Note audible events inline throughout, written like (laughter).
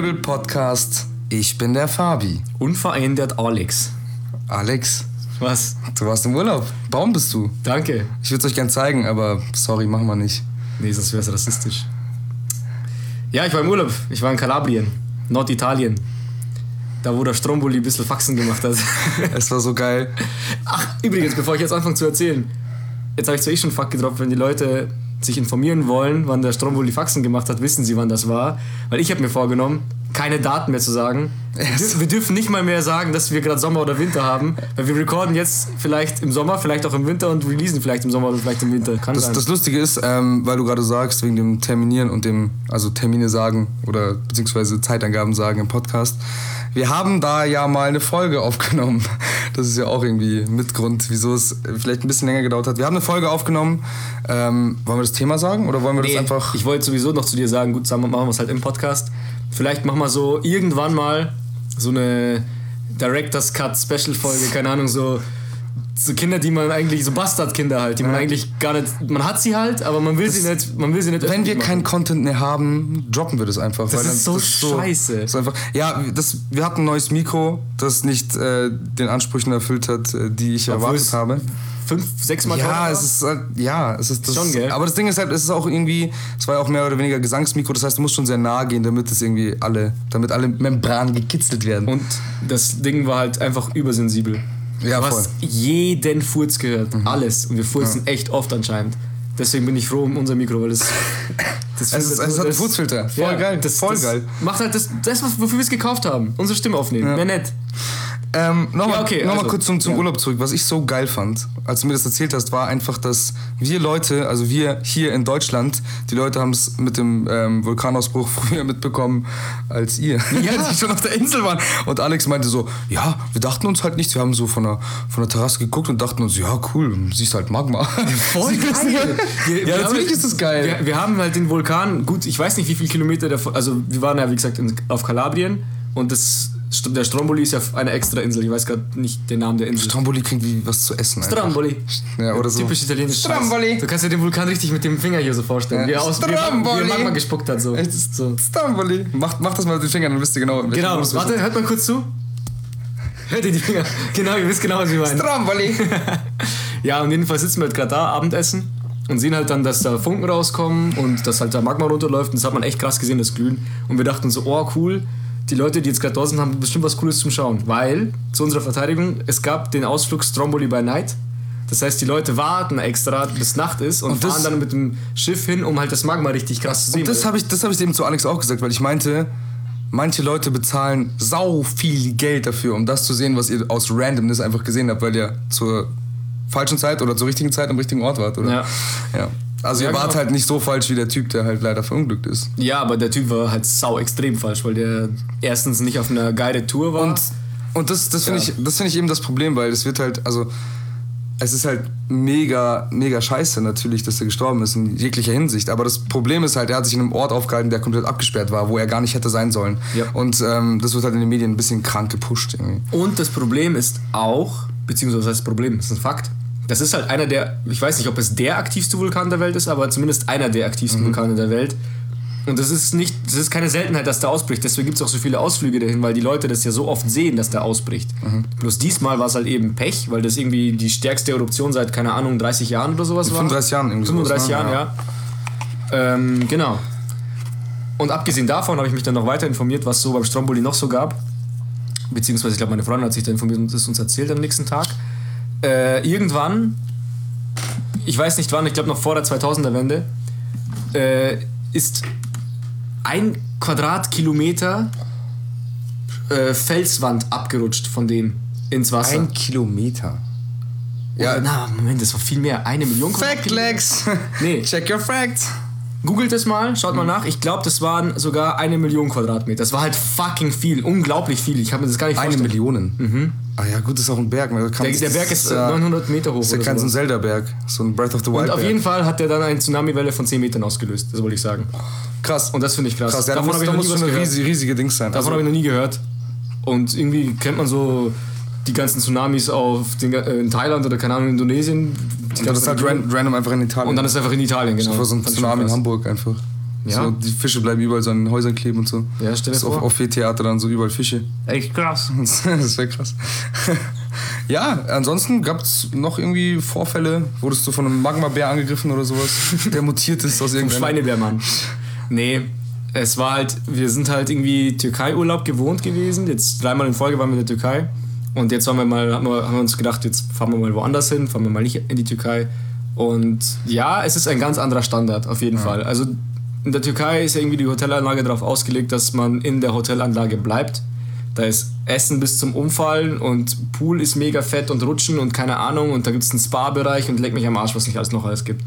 Diskutable Podcast. Ich bin der Fabi. Unverändert Alex. Alex, Was? du warst im Urlaub. Warum bist du? Danke. Ich würde es euch gern zeigen, aber sorry, machen wir nicht. Nee, sonst wäre es rassistisch. Ja, ich war im Urlaub. Ich war in Kalabrien, Norditalien. Da, wo der Stromboli ein bisschen Faxen gemacht hat. (laughs) Es war so geil. Ach, übrigens, bevor ich jetzt anfange zu erzählen. Jetzt habe ich zwar eh schon Fuck gedroppt, wenn die Leute sich informieren wollen, wann der Stromboli Faxen gemacht hat, wissen sie, wann das war. Weil ich habe mir vorgenommen, keine Daten mehr zu sagen. Wir, dür- wir dürfen nicht mal mehr sagen, dass wir gerade Sommer oder Winter haben, weil wir recorden jetzt vielleicht im Sommer, vielleicht auch im Winter und releasen vielleicht im Sommer oder vielleicht im Winter. Kann Das, sein. das Lustige ist, ähm, weil du gerade sagst, wegen dem Terminieren und dem, also Termine sagen oder beziehungsweise Zeitangaben sagen im Podcast. Wir haben da ja mal eine Folge aufgenommen. Das ist ja auch irgendwie Mitgrund, wieso es vielleicht ein bisschen länger gedauert hat. Wir haben eine Folge aufgenommen. Ähm, wollen wir das Thema sagen oder wollen wir Nee, das einfach. Ich wollte sowieso noch zu dir sagen, gut, sagen wir- machen wir es halt im Podcast. Vielleicht machen wir so irgendwann mal so eine Director's Cut Special Folge, keine Ahnung, so, so Kinder, die man eigentlich, so Bastardkinder halt, die man eigentlich gar nicht, man hat sie halt, aber man will sie nicht, man will sie nicht Wenn wir machen. keinen Content mehr haben, droppen wir das einfach. Das ist dann- so scheiße. So einfach, ja, das, wir hatten ein neues Mikro, das nicht äh, den Ansprüchen erfüllt hat, äh, die ich Obwohl erwartet habe. Fünf, sechs Mal Ja, es ist halt, ja, es ist das. Schon, gell? Aber das Ding ist halt, es ist auch irgendwie, es war ja auch mehr oder weniger Gesangsmikro, das heißt, du musst schon sehr nah gehen, damit es irgendwie alle, damit alle Membranen gekitzelt werden. Und das Ding war halt einfach übersensibel. Ja, du voll. Mhm. hast jeden Furz gehört, alles. Und wir furzen echt oft anscheinend. Deswegen bin ich froh um unser Mikro, weil das. (laughs) das Es ist- es hat einen Furzfilter. Voll geil, Das, voll das geil. Macht halt das, das wofür wir es gekauft haben. Unsere Stimme aufnehmen. Mehr nett. Ähm, Nochmal Ja, okay, noch also, kurz zum, zum ja. Urlaub zurück. Was ich so geil fand, als du mir das erzählt hast, war einfach, dass wir Leute, also wir hier in Deutschland, die Leute haben es mit dem ähm, Vulkanausbruch (laughs) früher mitbekommen als ihr, ja. (laughs) die schon auf der Insel waren. Und Alex meinte so, ja, wir dachten uns halt nichts. Wir haben so von der, von der Terrasse geguckt und dachten uns, ja, cool, siehst halt Magma. Voll (laughs) geil. Wir, ja, wir natürlich ist das geil. Wir, wir haben halt den Vulkan, gut, ich weiß nicht, wie viele Kilometer davon, also wir waren ja, wie gesagt, in, auf Kalabrien und das, der Stromboli ist ja auf einer extra Insel, ich weiß gerade nicht den Namen der Insel. Stromboli klingt wie was zu essen. einfach. Stromboli. Ja, oder so. Typisch italienisch. Stromboli. Du kannst dir den Vulkan richtig mit dem Finger hier so vorstellen. Ja. Wie er aus wie wie Stromboli. er Magma gespuckt hat. So. Echt, so. Stromboli. Mach, mach das mal mit den Fingern, dann wisst ihr genau. welchen Genau, Modus warte, hört mal kurz zu. Hört ihr die Finger? (laughs) Genau, ihr wisst genau, was wir meinen. Stromboli. (laughs) Ja, und jedenfalls sitzen wir halt gerade da, Abendessen und sehen halt dann, dass da Funken rauskommen und dass halt da Magma runterläuft und das hat man echt krass gesehen, das Glühen. Und wir dachten so, oh cool, die Leute, die jetzt gerade da sind, haben bestimmt was Cooles zum Schauen. Weil, zu unserer Verteidigung, es gab den Ausflug Stromboli by Night. Das heißt, die Leute warten extra, bis Nacht ist und, Und fahren dann mit dem Schiff hin, um halt das Magma richtig krass zu sehen. Und das habe ich, das hab ich eben zu Alex auch gesagt, weil ich meinte, manche Leute bezahlen sau viel Geld dafür, um das zu sehen, was ihr aus Randomness einfach gesehen habt, weil ihr zur falschen Zeit oder zur richtigen Zeit am richtigen Ort wart, oder? Ja. ja. Also Ja, ihr wart genau. halt nicht so falsch wie der Typ, der halt leider verunglückt ist. Ja, aber der Typ war halt sau extrem falsch, weil der erstens nicht auf einer guided Tour war. Und, und das, das finde Ja. ich, das finde ich eben das Problem, weil es wird halt, also es ist halt mega, mega scheiße natürlich, dass er gestorben ist in jeglicher Hinsicht. Aber das Problem ist halt, er hat sich in einem Ort aufgehalten, der komplett abgesperrt war, wo er gar nicht hätte sein sollen. Ja. Und ähm, das wird halt in den Medien ein bisschen krank gepusht irgendwie. Und das Problem ist auch, beziehungsweise das Problem, ist ein Fakt. Das ist halt einer der, ich weiß nicht, ob es der aktivste Vulkan der Welt ist, aber zumindest einer der aktivsten Vulkane der Welt. Und das ist nicht, das ist keine Seltenheit, dass der ausbricht. Deswegen gibt es auch so viele Ausflüge dahin, weil die Leute das ja so oft sehen, dass der ausbricht. Bloß diesmal war es halt eben Pech, weil das irgendwie die stärkste Eruption seit, keine Ahnung, 30 Jahren oder sowas war. 35 Jahren irgendwie sowas, 35 ne? Jahren, Ja. Ähm, genau. Und abgesehen davon habe ich mich dann noch weiter informiert, was so beim Stromboli noch so gab. Beziehungsweise, ich glaube, meine Freundin hat sich da informiert und das uns erzählt am nächsten Tag. Äh, irgendwann, ich weiß nicht wann, ich glaube noch vor der 2000er-Wende, äh, ist ein Quadratkilometer äh, Felswand abgerutscht von dem ins Wasser. Ein Kilometer. ja, Ja, na, Moment, das war viel mehr. Eine Million Fact Lex. (laughs) Nee. Check your facts. Googelt es mal, schaut mal nach. Ich glaube, das waren sogar eine Million Quadratmeter. Das war halt fucking viel, unglaublich viel. Ich habe mir das gar nicht Eine vorstellen. Million. Ah ja, gut, das ist auch ein Berg. ne? Der, der Berg ist äh, ja, 900 Meter hoch. Das ist ja kein so ein. Zelda-Berg, so ein Breath of the Wild. Und auf Berg. jeden Fall hat der dann eine Tsunami-Welle von 10 Metern ausgelöst. Das wollte ich sagen. Krass. Und das finde ich krass. Krass, ja, da Davon muss, habe ich noch nie so was gehört. riesige, riesige Dings sein. Davon Also, habe ich noch nie gehört. Und irgendwie kennt man so die ganzen Tsunamis auf den, äh, in Thailand oder keine Ahnung, in Indonesien. Die das ist halt random einfach in Italien. Und dann ist es einfach in Italien, genau. so ein ich Tsunami in. Hamburg einfach. Ja. So, die Fische bleiben überall so an den Häusern kleben und so. Ja, stell dir vor. Auf, auf Theater dann so überall Fische. Echt krass. (laughs) das wäre krass. (laughs) ja, ansonsten gab es noch irgendwie Vorfälle. Wurdest du von einem Magma-Bär angegriffen oder sowas? (laughs) Der mutiert ist aus irgendeinem. Schweinebärmann. Nee, es war halt, wir sind halt irgendwie Türkei-Urlaub gewohnt gewesen. Jetzt dreimal in Folge waren wir in der Türkei. Und jetzt haben wir mal, haben wir, haben wir uns gedacht, jetzt fahren wir mal woanders hin, fahren wir mal nicht in die Türkei. Und ja, es ist ein ganz anderer Standard, auf jeden ja. Fall. Also in der Türkei ist irgendwie die Hotelanlage darauf ausgelegt, dass man in der Hotelanlage bleibt. Da ist Essen bis zum Umfallen und Pool ist mega fett und Rutschen und keine Ahnung. Und da gibt es einen Spa-Bereich und leck mich am Arsch, was nicht alles noch alles gibt.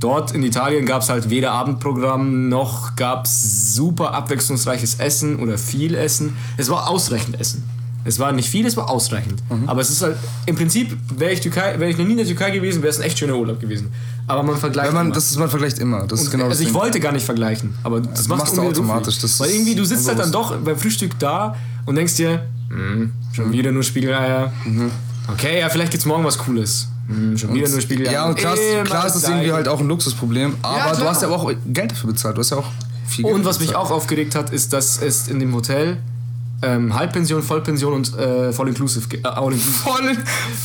Dort in Italien gab es halt weder Abendprogramm noch gab es super abwechslungsreiches Essen oder viel Essen. Es war ausreichend Essen. Es war nicht viel, es war ausreichend. Mhm. Aber es ist halt, im Prinzip, wäre ich, wär ich noch nie in der Türkei gewesen, wäre es ein echt schöner Urlaub gewesen. Aber man vergleicht Wenn man, immer. Das ist, man vergleicht immer. Das ist genau also ich wollte gar nicht vergleichen, aber das ja, machst du automatisch. Das Weil irgendwie, du sitzt halt dann doch beim Frühstück da und denkst dir, hm, schon mhm. wieder nur Spiegeleier. Mhm. Okay, ja, vielleicht gibt es morgen was Cooles. Hm, schon wieder nur Spiegeleier. Ja, und klar, klar ist das irgendwie halt auch ein Luxusproblem. Aber ja, du hast ja auch Geld dafür bezahlt. Du hast ja auch viel Geld Und was bezahlt. mich auch aufgeregt hat, ist, dass es in dem Hotel ähm, Halbpension, Vollpension und äh, Voll Inclusive. Äh, all inclusive. Voll,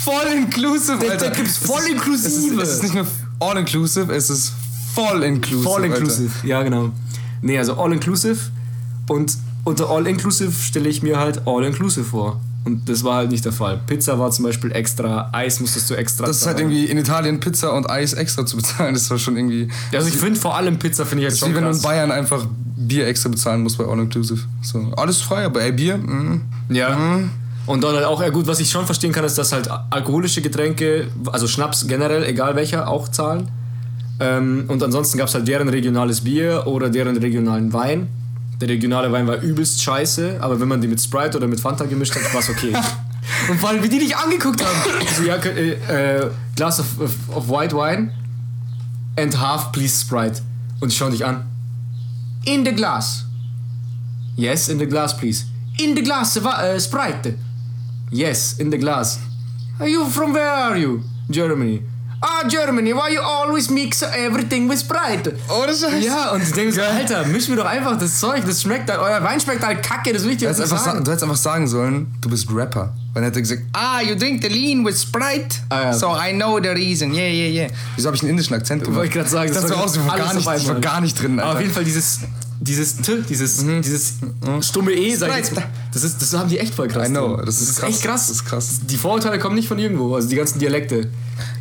voll Inclusive, Alter. Da, da gibt's Voll Inclusive. Es ist, es ist nicht nur All Inclusive, es ist Voll Inclusive. Voll Inclusive, Alter. ja genau. Nee, also All Inclusive und unter All Inclusive stelle ich mir halt All Inclusive vor. Und das war halt nicht der Fall. Pizza war zum Beispiel extra, Eis musstest du extra Das ist halt irgendwie in Italien Pizza und Eis extra zu bezahlen. Das war schon irgendwie. Also ich finde vor allem Pizza finde ich halt schon. Wie wenn du in Bayern einfach Bier extra bezahlen musst bei All Inclusive. So, alles frei, aber ey, Bier, mm, Ja. Mm. Und dort halt auch, ja gut, was ich schon verstehen kann, ist, dass halt alkoholische Getränke, also Schnaps generell, egal welcher, auch zahlen. Ähm, und ansonsten gab es halt deren regionales Bier oder deren regionalen Wein. Der regionale Wein war übelst scheiße, aber wenn man die mit Sprite oder mit Fanta gemischt hat, war es okay. (laughs) Und vor allem, wie die dich angeguckt haben. So, ja, äh, äh, Glass of, of, of, white wine and half, please, Sprite. Und die schauen dich an. In the glass. Yes, in the glass, please. In the glass, uh, Sprite. Yes, in the glass. Are you from where are you? Germany. Ah, Germany, why you always mix everything with Sprite? Oh, das heißt. Ja, und du denkst, ja. Alter, misch mir doch einfach das Zeug, das schmeckt halt, euer Wein schmeckt halt kacke, das will ich dir einfach sagen. du hättest einfach sagen sollen, du bist Rapper. Er hätte gesagt, ah, you drink the lean with Sprite, ah, ja. so I know the reason, yeah, yeah, yeah. Wieso habe ich einen indischen Akzent gemacht? Wollte ich gerade sagen, das, das war, aus, war, gar nicht, ich war gar nicht drin. Alter. Aber auf jeden Fall dieses dieses T, dieses, mhm. dieses mhm. stumme E, sag ich jetzt Das, ist, das haben die echt voll krass. I know, das, ist, das ist krass. echt krass. Das ist krass. Die Vorurteile kommen nicht von irgendwo, also die ganzen Dialekte.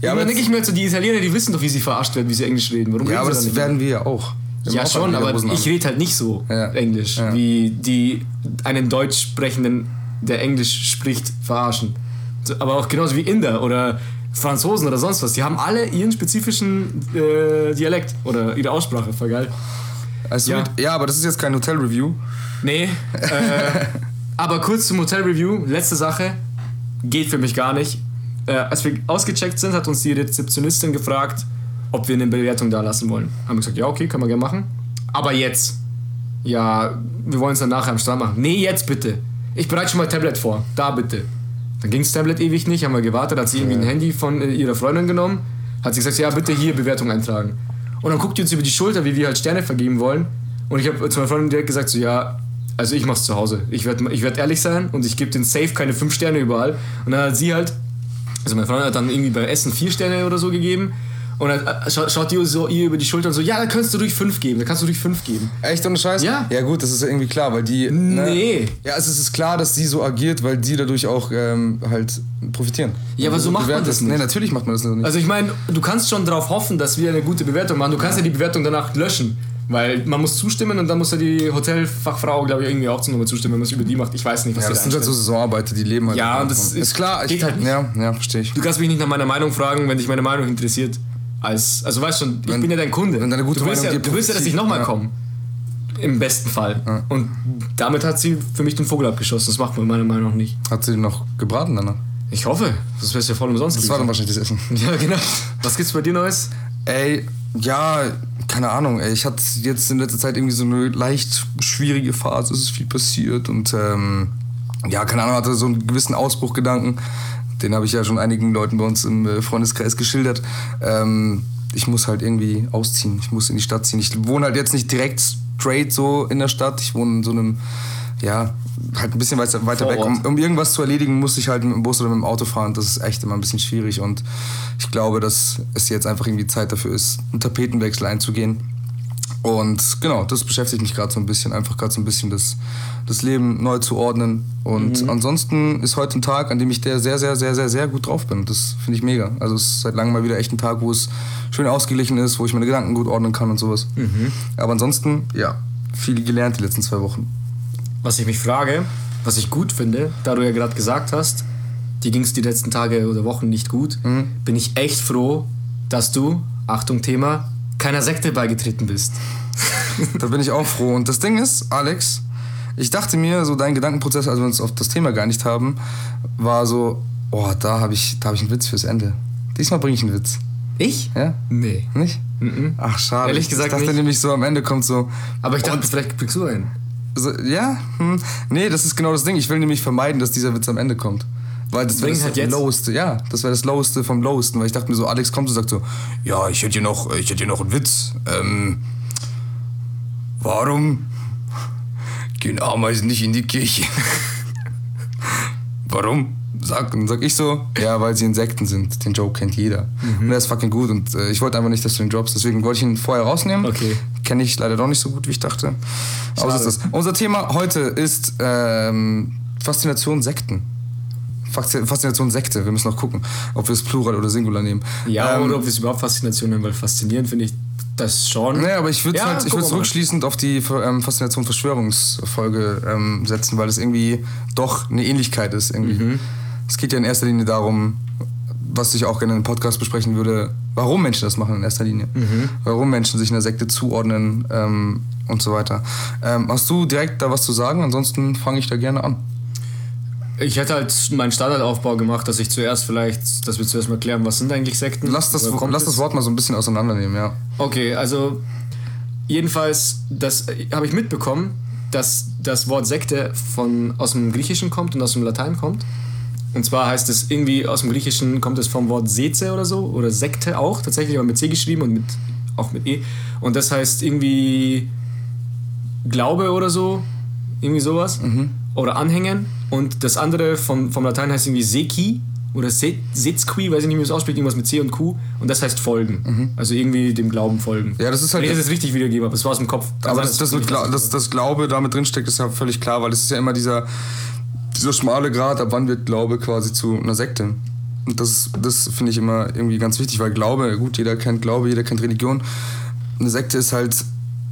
Ja, aber dann denke ich mir so, die Italiener, die wissen doch, wie sie verarscht werden, wie sie Englisch reden. Warum ja, aber das werden wir ja auch. Ja, schon, aber ich rede halt nicht so ja. Englisch, ja. wie die einen Deutsch sprechenden, der Englisch spricht, verarschen. Aber auch genauso wie Inder oder Franzosen oder sonst was. Die haben alle ihren spezifischen äh, Dialekt oder ihre Aussprache. Voll geil. Also ja. Mit, ja, aber das ist jetzt kein Hotel-Review. Nee. Äh, (laughs) aber kurz zum Hotel-Review. Letzte Sache. Geht für mich gar nicht. Äh, als wir ausgecheckt sind, hat uns die Rezeptionistin gefragt, ob wir eine Bewertung da lassen wollen. Haben wir gesagt, ja, okay, können wir gerne machen. Aber jetzt. Ja, wir wollen es dann nachher am Strand machen. Nee, jetzt bitte. Ich bereite schon mal Tablet vor. Da bitte. Dann ging das Tablet ewig nicht, haben wir gewartet, hat sie irgendwie ein Handy von äh, ihrer Freundin genommen, hat sie gesagt, ja, bitte hier Bewertung eintragen. Und dann guckt die uns über die Schulter, wie wir halt Sterne vergeben wollen. Und ich habe zu meiner Freundin direkt gesagt, so ja, also ich mach's zu Hause. Ich werde ich werd ehrlich sein und ich gebe den Safe keine fünf Sterne überall. Und dann hat sie halt, also meine Freundin hat dann irgendwie beim Essen vier Sterne oder so gegeben. Und dann äh, schaut die so ihr über die Schulter und so, ja, da kannst du durch fünf geben, da kannst du durch fünf geben. Echt ohne Scheiß? Ja. Ja gut, das ist ja irgendwie klar, weil die... Ne, nee. Ja, also es ist klar, dass sie so agiert, weil die dadurch auch ähm, halt profitieren. Ja, aber so macht man das nicht. Nee, natürlich macht man das nicht. Also ich meine, du kannst schon darauf hoffen, dass wir eine gute Bewertung machen. Du kannst ja, ja die Bewertung danach löschen. Weil man muss zustimmen und dann muss ja die Hotelfachfrau, glaube ich, irgendwie auch nochmal zustimmen, wenn man es über die macht. Ich weiß nicht, was ja, das sind halt so Saisonarbeiter, die leben halt. Ja, und das ist, ist klar. Geht halt nicht. Ja, ja, verstehe ich. Du kannst mich nicht nach meiner Meinung fragen, wenn dich meine Meinung interessiert. Als, also weißt schon, ich wenn, bin ja dein Kunde. Wenn deine gute du willst, ja, du willst ja, dass ich nochmal ja. komme. Im besten Fall. Ja. Und damit hat sie für mich den Vogel abgeschossen. Das macht man meiner Meinung nach nicht. Hat sie den noch gebraten danach? Ich hoffe. Das wäre ja voll umsonst. Das war dann wahrscheinlich das Essen. (laughs) Ja, genau. Was gibt's bei dir Neues? Ey, ja, keine Ahnung. Ey. Ich hatte jetzt in letzter Zeit irgendwie so eine leicht schwierige Phase. Es ist viel passiert und ähm, ja, keine Ahnung, hatte so einen gewissen Ausbruchgedanken den habe ich ja schon einigen Leuten bei uns im äh, Freundeskreis geschildert. Ähm, ich muss halt irgendwie ausziehen. Ich muss in die Stadt ziehen. Ich wohne halt jetzt nicht direkt straight so in der Stadt. Ich wohne in so einem, ja, halt ein bisschen weiter, weiter weg. Um, um, irgendwas zu erledigen, muss ich halt mit dem Bus oder mit dem Auto fahren. Das ist echt immer ein bisschen schwierig. Und ich glaube, dass es jetzt einfach irgendwie Zeit dafür ist, einen Tapetenwechsel einzugehen. Und genau, das beschäftigt mich gerade so ein bisschen, einfach gerade so ein bisschen das, das Leben neu zu ordnen. Und mhm. ansonsten ist heute ein Tag, an dem ich der sehr, sehr, sehr, sehr, sehr gut drauf bin. Das finde ich mega. Also es ist seit langem mal wieder echt ein Tag, wo es schön ausgeglichen ist, wo ich meine Gedanken gut ordnen kann und sowas. Mhm. Aber ansonsten, ja, viel gelernt die letzten zwei Wochen. Was ich mich frage, was ich gut finde, da du ja gerade gesagt hast, die ging es die letzten Tage oder Wochen nicht gut, mhm. bin ich echt froh, dass du, Achtung Thema, keiner Sekte beigetreten bist. (laughs) da bin ich auch froh. Und das Ding ist, Alex, ich dachte mir, so dein Gedankenprozess, als wir uns auf das Thema geeinigt haben, war so, oh, da habe ich, hab ich einen Witz fürs Ende. Diesmal bringe ich einen Witz. Ich? Ja? Nee. Nicht? Mhm. Ach, schade. Ehrlich gesagt Ich dachte nicht. nämlich so, am Ende kommt so... Aber ich dachte, vielleicht bringst du einen. So, ja? Hm. Nee, das ist genau das Ding. Ich will nämlich vermeiden, dass dieser Witz am Ende kommt. Weil das wäre das halt jetzt. Loweste. Ja, das wäre das Loweste vom Lowsten. Weil ich dachte mir so, Alex kommt und sagt so, ja, ich hätte hier noch, ich hätte hier noch einen Witz. Ähm, warum gehen Ameisen nicht in die Kirche? (laughs) warum? Sag, dann sag ich so, ja, weil sie Insekten sind. Den Joke kennt jeder. Und der ist fucking gut. Und äh, ich wollte einfach nicht, dass du den droppst. Deswegen wollte ich ihn vorher rausnehmen. Okay. Kenne ich leider doch nicht so gut, wie ich dachte. Aber so ist das. Unser Thema heute ist ähm, Faszination Sekten. Faszi- Faszination Sekte. Wir müssen noch gucken, ob wir es Plural oder Singular nehmen. Ja, Ähm, oder ob wir es überhaupt Faszination nennen, weil faszinierend finde ich das schon. Nee, aber ich würde es Ja, halt, ich rückschließend auf die ähm, Faszination Verschwörungsfolge ähm, setzen, weil es irgendwie doch eine Ähnlichkeit ist. Irgendwie. Mhm. Es geht ja in erster Linie darum, was ich auch gerne in einem Podcast besprechen würde, warum Menschen das machen in erster Linie. Mhm. Warum Menschen sich einer Sekte zuordnen ähm, und so weiter. Ähm, hast du direkt da was zu sagen? Ansonsten fange ich da gerne an. Ich hätte halt meinen Standardaufbau gemacht, dass ich zuerst vielleicht, dass wir zuerst mal klären, was sind eigentlich Sekten? Lass das, lass das Wort mal so ein bisschen auseinandernehmen, ja. Okay, also jedenfalls, das äh, habe ich mitbekommen, dass das Wort Sekte von, aus dem Griechischen kommt und aus dem Latein kommt. Und zwar heißt es irgendwie, aus dem Griechischen kommt es vom Wort Seze oder so, oder Sekte auch, tatsächlich aber mit C geschrieben und mit, auch mit E. Und das heißt irgendwie Glaube oder so, irgendwie sowas. Oder Anhängen. Und das andere vom, vom Latein heißt irgendwie Seki oder Se- Setzqui, weiß ich nicht, wie man es ausspricht, irgendwas mit C und Q. Und das heißt folgen. Also irgendwie dem Glauben folgen. Ja, das ist halt- ich das jetzt richtig wiedergebe, aber es war aus dem Kopf. Aber Also das, das, ist mit Gla das, das Glaube damit drinsteckt, ist ja völlig klar, weil es ist ja immer dieser, dieser schmale Grad, ab wann wird Glaube quasi zu einer Sekte. Und das, das finde ich immer irgendwie ganz wichtig, weil Glaube, gut, jeder kennt Glaube, jeder kennt Religion. Eine Sekte ist halt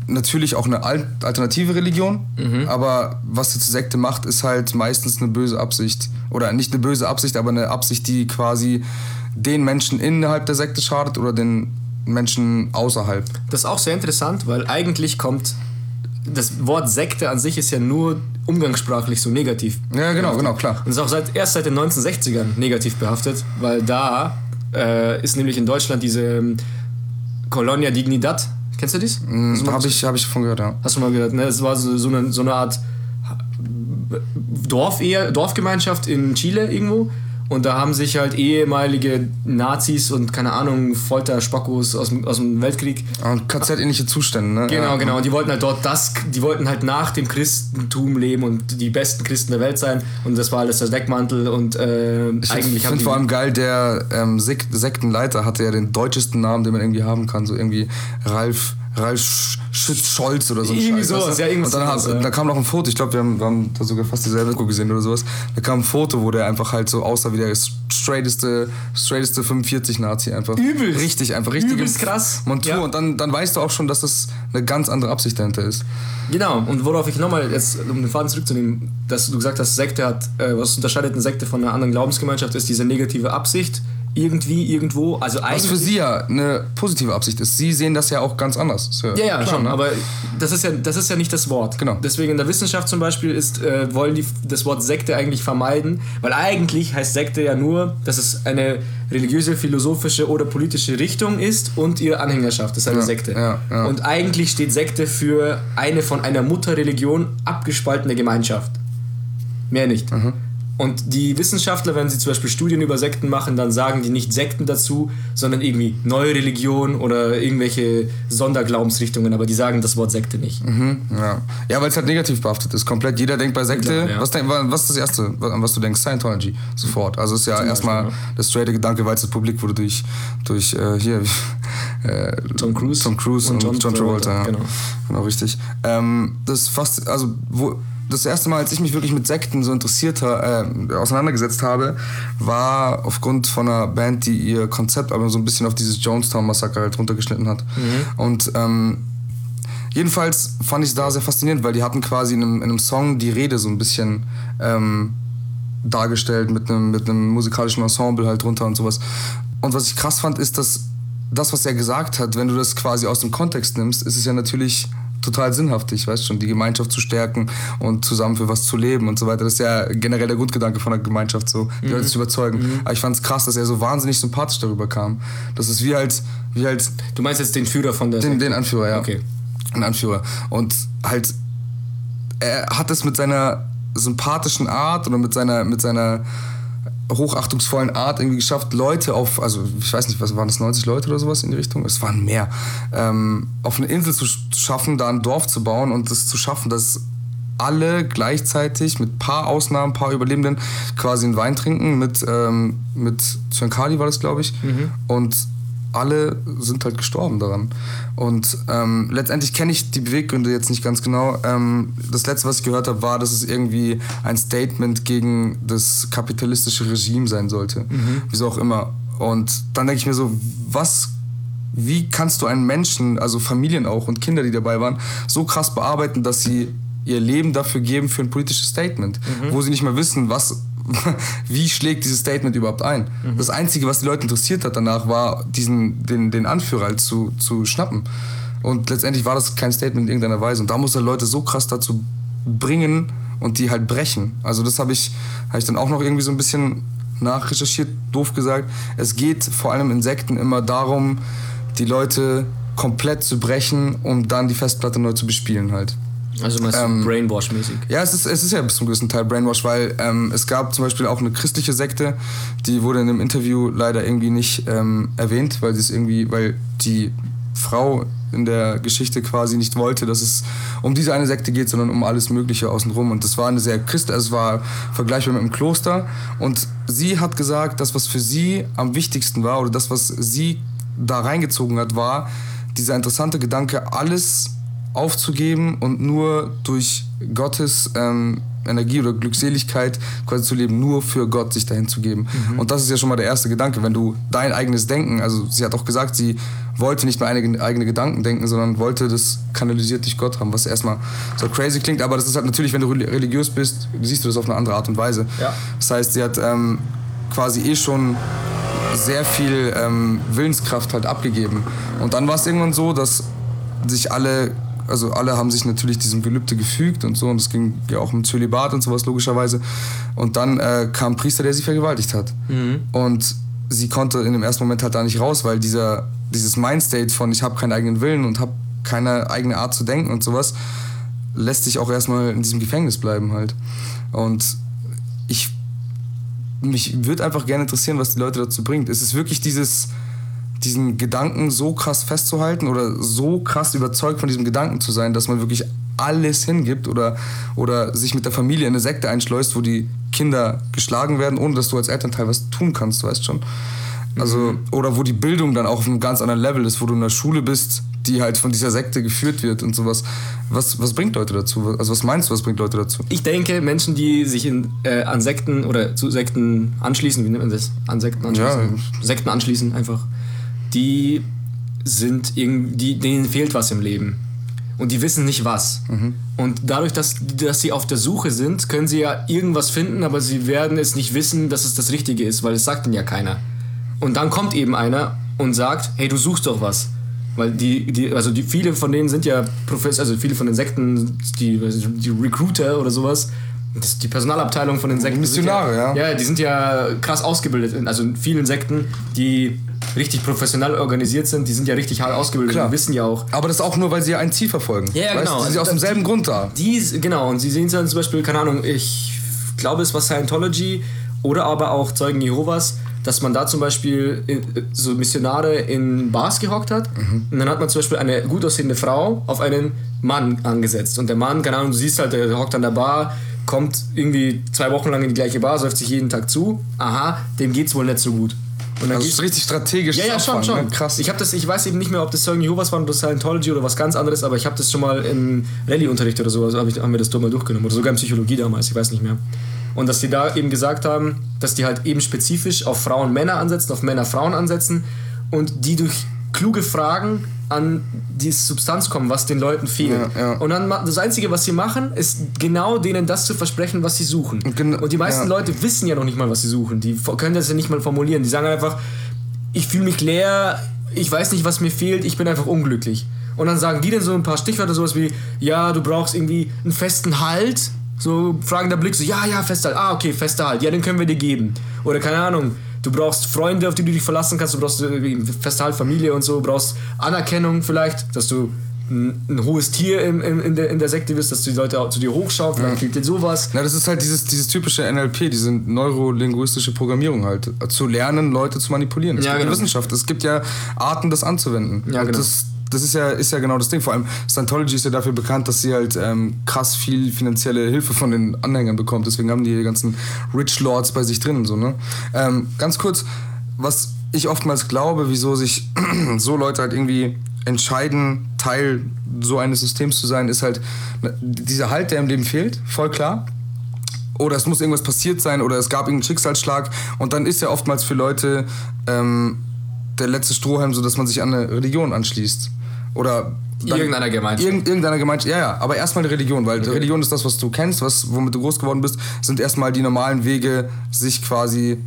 natürlich auch eine Al- alternative Religion, aber was sie zur Sekte macht, ist halt meistens eine böse Absicht. Oder nicht eine böse Absicht, aber eine Absicht, die quasi den Menschen innerhalb der Sekte schadet oder den Menschen außerhalb. Das ist auch sehr interessant, weil eigentlich kommt. Das Wort Sekte an sich ist ja nur umgangssprachlich so negativ. Ja, genau, genau, klar. Und ist auch seit, erst seit den 1960ern negativ behaftet, weil da äh, ist nämlich in Deutschland diese ähm, Colonia Dignidad. Kennst du du mal- Habe ich, hab ich davon gehört, ja. Hast du mal gehört, ne? Es war so, so, eine, so eine Art Dorf Dorfgemeinschaft in Chile irgendwo. Und da haben sich halt ehemalige Nazis und keine Ahnung, Folter-Spackos aus, dem- aus dem Weltkrieg Und KZ-ähnliche Zustände, ne? Genau, ja. genau. Und die wollten halt dort das, die wollten halt nach dem Christentum leben und die besten Christen der Welt sein. Und das war alles der Deckmantel und äh, Ich eigentlich finde vor allem geil, der ähm, Sek Sektenleiter hatte ja den deutschesten Namen, den man irgendwie haben kann. So irgendwie Ralf, Ralf Sch- Schütz Scholz oder so. Irgendwie Scheiß, sowas, weißt du? ja, irgendwas Und dann sowas, ja. da kam noch ein Foto, ich glaube, wir haben, wir haben da sogar fast dieselbe Doku gesehen oder sowas. Da kam ein Foto, wo der einfach halt so aussah wie der straighteste, straighteste 45-Nazi einfach. Übelst. Richtig, einfach richtig. Übelst krass. Montur. Ja. Und dann, dann weißt du auch schon, dass das eine ganz andere Absicht dahinter ist. Genau, und worauf ich nochmal, jetzt um den Faden zurückzunehmen, dass du gesagt hast, Sekte hat, äh, was unterscheidet eine Sekte von einer anderen Glaubensgemeinschaft, ist diese negative Absicht. Irgendwie, irgendwo. Also Was eigentlich. für sie ja eine positive Absicht ist. Sie sehen das ja auch ganz anders. Ist Ja, ja, klar, schon, ne? aber das ist ja, das ist ja nicht das Wort. Genau. Deswegen in der Wissenschaft zum Beispiel ist, äh, wollen die das Wort Sekte eigentlich vermeiden, weil eigentlich heißt Sekte ja nur, dass es eine religiöse, philosophische oder politische Richtung ist und ihre Anhängerschaft. Das ist eine Ja, Sekte. ja, ja. Und eigentlich steht Sekte für eine von einer Mutterreligion abgespaltene Gemeinschaft. Mehr nicht. Mhm. Und die Wissenschaftler, wenn sie zum Beispiel Studien über Sekten machen, dann sagen die nicht Sekten dazu, sondern irgendwie neue Religion oder irgendwelche Sonderglaubensrichtungen, aber die sagen das Wort Sekte nicht. Mhm, ja, ja weil es halt negativ behaftet ist. Komplett jeder denkt bei Sekte, ja, ja. Was, denk, was ist das Erste, an was du denkst? Scientology, sofort. Also ist ja erstmal ja. der straighte Gedanke, weil es das Publik wurde durch, durch äh, hier, (laughs) äh, Tom Cruise, Tom Cruise und, und John, John Travolta. Travolta genau. genau, richtig. Ähm, das fast, also wo das erste Mal, als ich mich wirklich mit Sekten so interessiert äh, auseinandergesetzt habe, war aufgrund von einer Band, die ihr Konzept aber so ein bisschen auf dieses Jonestown-Massaker halt runtergeschnitten hat. Mhm. Und ähm, jedenfalls fand ich es da sehr faszinierend, weil die hatten quasi in einem, in einem Song die Rede so ein bisschen ähm, dargestellt mit einem, mit einem musikalischen Ensemble halt drunter und sowas. Und was ich krass fand, ist, dass das, was er gesagt hat, wenn du das quasi aus dem Kontext nimmst, ist es ja natürlich total sinnhaftig, weißt schon, die Gemeinschaft zu stärken und zusammen für was zu leben und so weiter. Das ist ja generell der Grundgedanke von der Gemeinschaft, so die mhm. Leute zu überzeugen. Mhm. Aber ich fand es krass, dass er so wahnsinnig sympathisch darüber kam. Das ist wie halt, wie halt. Du meinst jetzt den Führer von der. Den, den Anführer, ja. Okay. Den Anführer. Und halt, er hat es mit seiner sympathischen Art oder mit seiner, mit seiner hochachtungsvollen Art irgendwie geschafft, Leute auf, also ich weiß nicht, was waren das, 90 Leute oder sowas in die Richtung? Es waren mehr. Ähm, auf eine Insel zu schaffen, da ein Dorf zu bauen und es zu schaffen, dass alle gleichzeitig mit paar Ausnahmen, paar Überlebenden quasi einen Wein trinken mit, ähm, mit Zyankali war das, glaube ich. Mhm. Und alle sind halt gestorben daran. Und ähm, letztendlich kenne ich die Beweggründe jetzt nicht ganz genau. Ähm, das letzte, was ich gehört habe, war, dass es irgendwie ein Statement gegen das kapitalistische Regime sein sollte. Mhm. Wieso auch immer. Und dann denke ich mir so, was wie kannst du einen Menschen, also Familien auch und Kinder, die dabei waren, so krass bearbeiten, dass sie ihr Leben dafür geben für ein politisches Statement, mhm. wo sie nicht mehr wissen, was (laughs) wie schlägt dieses Statement überhaupt ein? Mhm. Das Einzige, was die Leute interessiert hat danach, war, diesen, den, den Anführer halt zu, zu schnappen. Und letztendlich war das kein Statement in irgendeiner Weise. Und da muss er Leute so krass dazu bringen und die halt brechen. Also das habe ich, hab ich dann auch noch irgendwie so ein bisschen nachrecherchiert, doof gesagt. Es geht vor allem in Sekten immer darum, die Leute komplett zu brechen, um dann die Festplatte neu zu bespielen halt. Also meinst ähm, Brainwash-mäßig? Ja, es ist, es ist ja bis zum gewissen Teil Brainwash, weil ähm, es gab zum Beispiel auch eine christliche Sekte, die wurde in dem Interview leider irgendwie nicht ähm, erwähnt, weil sie es irgendwie, weil die Frau in der Geschichte quasi nicht wollte, dass es um diese eine Sekte geht, sondern um alles Mögliche außenrum. Und das war eine sehr Christ, also es war vergleichbar mit dem Kloster. Und sie hat gesagt, das, was für sie am wichtigsten war, oder das, was sie da reingezogen hat, war dieser interessante Gedanke, alles aufzugeben und nur durch Gottes ähm, Energie oder Glückseligkeit quasi zu leben, nur für Gott sich dahin zu geben. Mhm. Und das ist ja schon mal der erste Gedanke, wenn du dein eigenes Denken, also sie hat auch gesagt, sie wollte nicht nur eigene, eigene Gedanken denken, sondern wollte das kanalisiert durch Gott haben, was erstmal so crazy klingt, aber das ist halt natürlich, wenn du religiös bist, siehst du das auf eine andere Art und Weise. Ja. Das heißt, sie hat ähm, quasi eh schon sehr viel ähm, Willenskraft halt abgegeben. Und dann war es irgendwann so, dass sich alle also alle haben sich natürlich diesem Gelübde gefügt und so und es ging ja auch um Zölibat und sowas logischerweise. Und dann äh, kam ein Priester, der sie vergewaltigt hat. Mhm. Und sie konnte in dem ersten Moment halt da nicht raus, weil dieser, dieses Mindstate von ich habe keinen eigenen Willen und habe keine eigene Art zu denken und sowas, lässt sich auch erstmal in diesem Gefängnis bleiben halt. Und ich mich würde einfach gerne interessieren, was die Leute dazu bringt. Es ist wirklich dieses diesen Gedanken so krass festzuhalten oder so krass überzeugt von diesem Gedanken zu sein, dass man wirklich alles hingibt oder, oder sich mit der Familie in eine Sekte einschleust, wo die Kinder geschlagen werden, ohne dass du als Elternteil was tun kannst, weißt schon. Also, mhm. oder wo die Bildung dann auch auf einem ganz anderen Level ist, wo du in der Schule bist, die halt von dieser Sekte geführt wird und sowas. Was, was bringt Leute dazu? Also was meinst du, was bringt Leute dazu? Ich denke, Menschen, die sich in, äh, an Sekten oder zu Sekten anschließen, wie nennt man das? An Sekten anschließen? Ja. Sekten anschließen einfach die sind irgendwie, denen fehlt was im Leben. Und die wissen nicht was. Mhm. Und dadurch, dass, dass sie auf der Suche sind, können sie ja irgendwas finden, aber sie werden es nicht wissen, dass es das Richtige ist, weil es sagt ihnen ja keiner. Und dann kommt eben einer und sagt, hey, du suchst doch was. Weil die, die, also die, viele von denen sind ja Professor, also viele von den Sekten, die, die Recruiter oder sowas, das, die Personalabteilung von den Sekten. Missionare, ja, ja. Ja, die sind ja krass ausgebildet. Also in vielen Sekten, die richtig professionell organisiert sind, die sind ja richtig hart ausgebildet Klar. und wissen ja auch. Aber das auch nur, weil sie ja ein Ziel verfolgen. Ja, ja genau. Sie sind also, aus demselben die, Grund da. Die, genau, und sie sehen dann zum Beispiel, keine Ahnung, ich glaube, es war Scientology oder aber auch Zeugen Jehovas, dass man da zum Beispiel in, so Missionare in Bars gehockt hat und dann hat man zum Beispiel eine gut aussehende Frau auf einen Mann angesetzt und der Mann, keine Ahnung, du siehst halt, der hockt an der Bar, kommt irgendwie zwei Wochen lang in die gleiche Bar, säuft sich jeden Tag zu, aha, dem geht's wohl nicht so gut. Und dann Also ist richtig strategisch. ja, ja, schon, schon. Ne? Krass. Ich habe das, ich weiß eben nicht mehr, ob das Zeugen Jehovas waren oder Scientology oder was ganz anderes, aber ich habe das schon mal im Rallye-Unterricht oder so, also hab ich, haben wir das dort mal durchgenommen oder sogar in Psychologie damals, ich weiß nicht mehr. Und dass die da eben gesagt haben, dass die halt eben spezifisch auf Frauen Männer ansetzen, auf Männer Frauen ansetzen und die durch kluge Fragen an die Substanz kommen, was den Leuten fehlt. Ja, ja. Und dann das Einzige, was sie machen, ist genau denen das zu versprechen, was sie suchen. Und gen- Und die meisten ja. Leute wissen ja noch nicht mal, was sie suchen. Die können das ja nicht mal formulieren. Die sagen einfach, ich fühle mich leer, ich weiß nicht, was mir fehlt, ich bin einfach unglücklich. Und dann sagen die dann so ein paar Stichwörter, sowas wie, ja, du brauchst irgendwie einen festen Halt. So fragender Blick, so, ja, ja, fester Halt. Ah, okay, fester Halt. Ja, den können wir dir geben. Oder keine Ahnung, du brauchst Freunde, auf die du dich verlassen kannst, du brauchst irgendwie fester Halt, Familie und so, du brauchst Anerkennung vielleicht, dass du ein, ein hohes Tier im, im, in, der, in der Sekte bist, dass die Leute auch zu dir hochschauen, vielleicht fehlt dir sowas. Na, das ist halt dieses, dieses typische NLP, diese neurolinguistische Programmierung halt. Zu lernen, Leute zu manipulieren. Es Ja, gibt genau. eine Wissenschaft. Es gibt ja Arten, das anzuwenden. Ja, genau. Das, das ist ja, ist ja genau das Ding. Vor allem Scientology ist ja dafür bekannt, dass sie halt ähm, krass viel finanzielle Hilfe von den Anhängern bekommt. Deswegen haben die die ganzen Rich Lords bei sich drin und so, ne? Ähm, ganz kurz, was ich oftmals glaube, wieso sich (clears throat) so Leute halt irgendwie entscheiden, Teil so eines Systems zu sein, ist halt ne, dieser Halt, der im Leben fehlt, voll klar oder es muss irgendwas passiert sein oder es gab irgendeinen Schicksalsschlag und dann ist ja oftmals für Leute ähm, der letzte Strohhalm so, dass man sich an eine Religion anschließt oder dann- Irgendeiner Gemeinschaft. Irgend, irgendeiner Gemeinschaft, ja, ja, aber erstmal eine Religion, weil Religion ist das, was du kennst, was, womit du groß geworden bist, sind erstmal die normalen Wege, sich quasi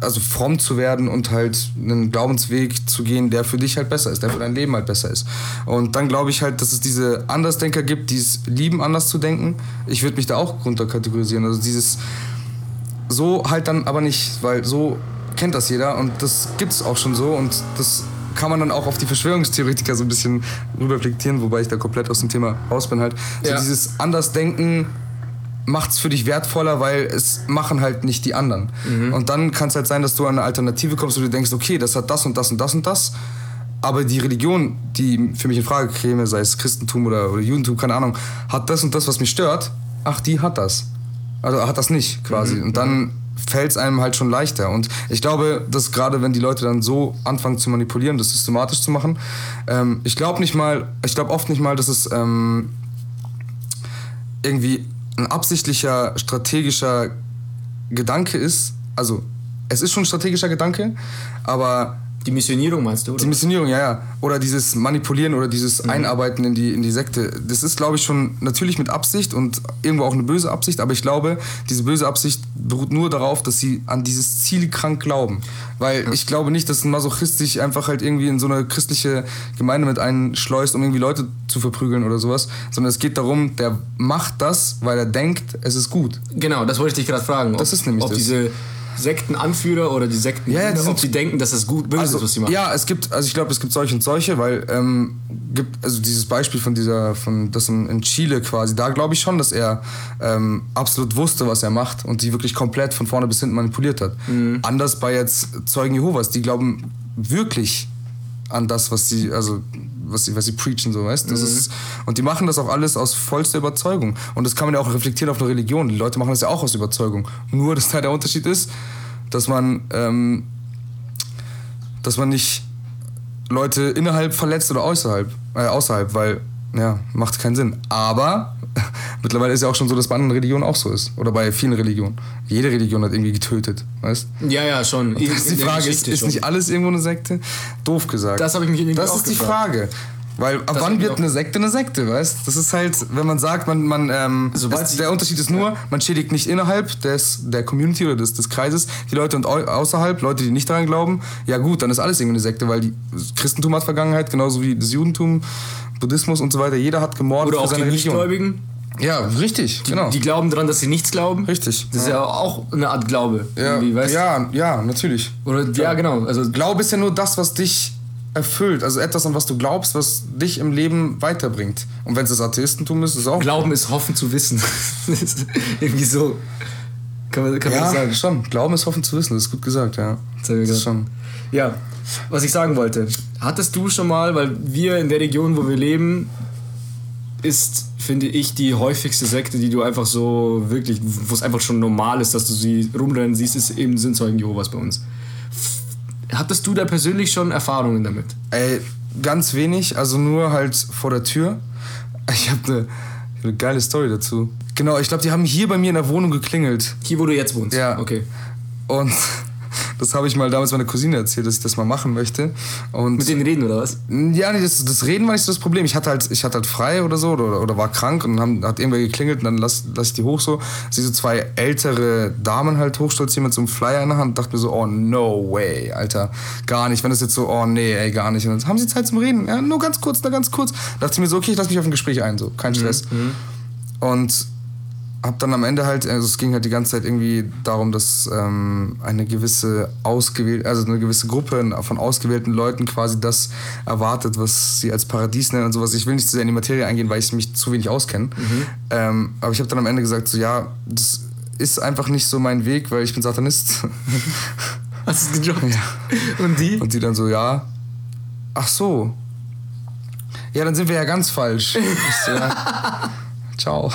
also fromm zu werden und halt einen Glaubensweg zu gehen, der für dich halt besser ist, der für dein Leben halt besser ist. Und dann glaube ich halt, dass es diese Andersdenker gibt, die es lieben, anders zu denken. Ich würde mich da auch runterkategorisieren. Also dieses so halt dann aber nicht, weil so kennt das jeder und das gibt's auch schon so und das kann man dann auch auf die Verschwörungstheoretiker so ein bisschen rüberreflektieren, wobei ich da komplett aus dem Thema raus bin halt. So Ja. dieses Andersdenken macht's für dich wertvoller, weil es machen halt nicht die anderen. Und dann kann es halt sein, dass du an eine Alternative kommst, wo du denkst, okay, das hat das und das und das und das. Aber die Religion, die für mich in Frage käme, sei es Christentum oder, oder Judentum, keine Ahnung, hat das und das, was mich stört. Ach, die hat das. Also hat das nicht quasi. Und dann fällt es einem halt schon leichter. Und ich glaube, dass gerade wenn die Leute dann so anfangen zu manipulieren, das systematisch zu machen, ähm, ich glaube nicht mal, ich glaube oft nicht mal, dass es ähm, irgendwie ein absichtlicher, strategischer Gedanke ist. Also, es ist schon ein strategischer Gedanke, aber Die Missionierung meinst du, oder? die Missionierung, ja, ja. Oder dieses Manipulieren oder dieses Mhm. Einarbeiten in die, in die Sekte. Das ist, glaube ich, schon natürlich mit Absicht und irgendwo auch eine böse Absicht. Aber ich glaube, diese böse Absicht beruht nur darauf, dass sie an dieses Ziel krank glauben. Weil ich glaube nicht, dass ein Masochist sich einfach halt irgendwie in so eine christliche Gemeinde mit einschleust, um irgendwie Leute zu verprügeln oder sowas. Sondern es geht darum, der macht das, weil er denkt, es ist gut. Genau, das wollte ich dich gerade fragen. Das ob, ist nämlich ob das. diese Sektenanführer oder die Sekten, Ja, die ob sie denken, dass das gut böse Also, ist, was sie machen. ja, es gibt, also ich glaube, es gibt solche und solche, weil ähm, gibt, also dieses Beispiel von dieser, von das in, in Chile quasi, da glaube ich schon, dass er ähm, absolut wusste, was er macht und die wirklich komplett von vorne bis hinten manipuliert hat. Mhm. Anders bei jetzt Zeugen Jehovas, die glauben wirklich an das, was sie, also was sie, was sie preachen, so weißt. Das ist, und die machen das auch alles aus vollster Überzeugung. Und das kann man ja auch reflektieren auf eine Religion. Die Leute machen das ja auch aus Überzeugung. Nur, dass da der Unterschied ist, dass man ähm, dass man nicht Leute innerhalb verletzt oder außerhalb, äh, außerhalb, weil, ja, macht keinen Sinn. Aber (laughs) mittlerweile ist ja auch schon so, dass bei anderen Religionen auch so ist. Oder bei vielen Religionen. Jede Religion hat irgendwie getötet, weißt Ja, ja, schon. Das ist die Frage, ist, ist nicht alles irgendwo eine Sekte? Doof gesagt. Das habe ich mich irgendwie Das auch ist die gefragt. Frage. Weil ab hab wann wird eine Sekte eine Sekte, weißt? Das ist halt, wenn man sagt, man, man ähm, es, der Unterschied ist nur, man schädigt nicht innerhalb des, der Community oder des, des Kreises die Leute und au- außerhalb, Leute, die nicht daran glauben. Ja gut, dann ist alles irgendwie eine Sekte, weil die das Christentum hat Vergangenheit, genauso wie das Judentum, Buddhismus und so weiter. Jeder hat gemordet Oder für auch die seine Religion. Nichtgläubigen, Ja, richtig, genau. die glauben daran, dass sie nichts glauben. richtig. Das ist ja auch eine Art Glaube. ja, ja, ja, natürlich. Oder, ja, genau. Also, Glaube ist ja nur das, was dich erfüllt. Also etwas, an was du glaubst, was dich im Leben weiterbringt. Und wenn es das Atheistentum ist, ist es auch. Glauben ist hoffen zu wissen. (laughs) irgendwie so. Kann man, kann ja, man das sagen? schon. Glauben ist hoffen zu wissen. Das ist gut gesagt, ja. Das, das ist schon. Ja, was ich sagen wollte. Hattest du schon mal, weil wir in der Region, wo wir leben, ist, finde ich, die häufigste Sekte, die du einfach so wirklich, wo es einfach schon normal ist, dass du sie rumrennen siehst, ist eben sind Zeugen Jehovas bei uns. Hattest du da persönlich schon Erfahrungen damit? Ey, ganz wenig, also nur halt vor der Tür. Ich habe eine eine geile Story dazu. Genau, ich glaube, die haben hier bei mir in der Wohnung geklingelt. Hier, wo du jetzt wohnst? Ja. Okay. Und das habe ich mal damals meiner Cousine erzählt, dass ich das mal machen möchte. Und Mit denen reden oder was? Ja, nee, das, das Reden war nicht so das Problem. Ich hatte halt, ich hatte halt frei oder so oder, oder war krank und haben, hat irgendwer geklingelt und dann lass, lass ich die hoch so. Sie so zwei ältere Damen halt hochstolzieren mit so einem Flyer in der Hand dachte mir so, oh no way, Alter, gar nicht. Wenn das jetzt so, oh nee, ey, gar nicht. Und dann haben sie Zeit zum Reden. Ja, nur ganz kurz, nur ganz kurz. Da dachte ich mir so, okay, ich lass mich auf ein Gespräch ein, so, kein Stress. Mhm. mhm. Und habe dann am Ende halt, also es ging halt die ganze Zeit irgendwie darum, dass ähm, eine gewisse ausgewählte, also eine gewisse Gruppe von ausgewählten Leuten quasi das erwartet, was sie als Paradies nennen und sowas. Ich will nicht zu sehr in die Materie eingehen, weil ich mich zu wenig auskenne. Mhm. Ähm, aber ich habe dann am Ende gesagt, so ja, das ist einfach nicht so mein Weg, weil ich bin Satanist. (laughs) Hast du gedroppt? Ja. Und die? Und die dann so, ja. Ach so. Ja, dann sind wir ja ganz falsch. (laughs) ich so, ja. Ciao.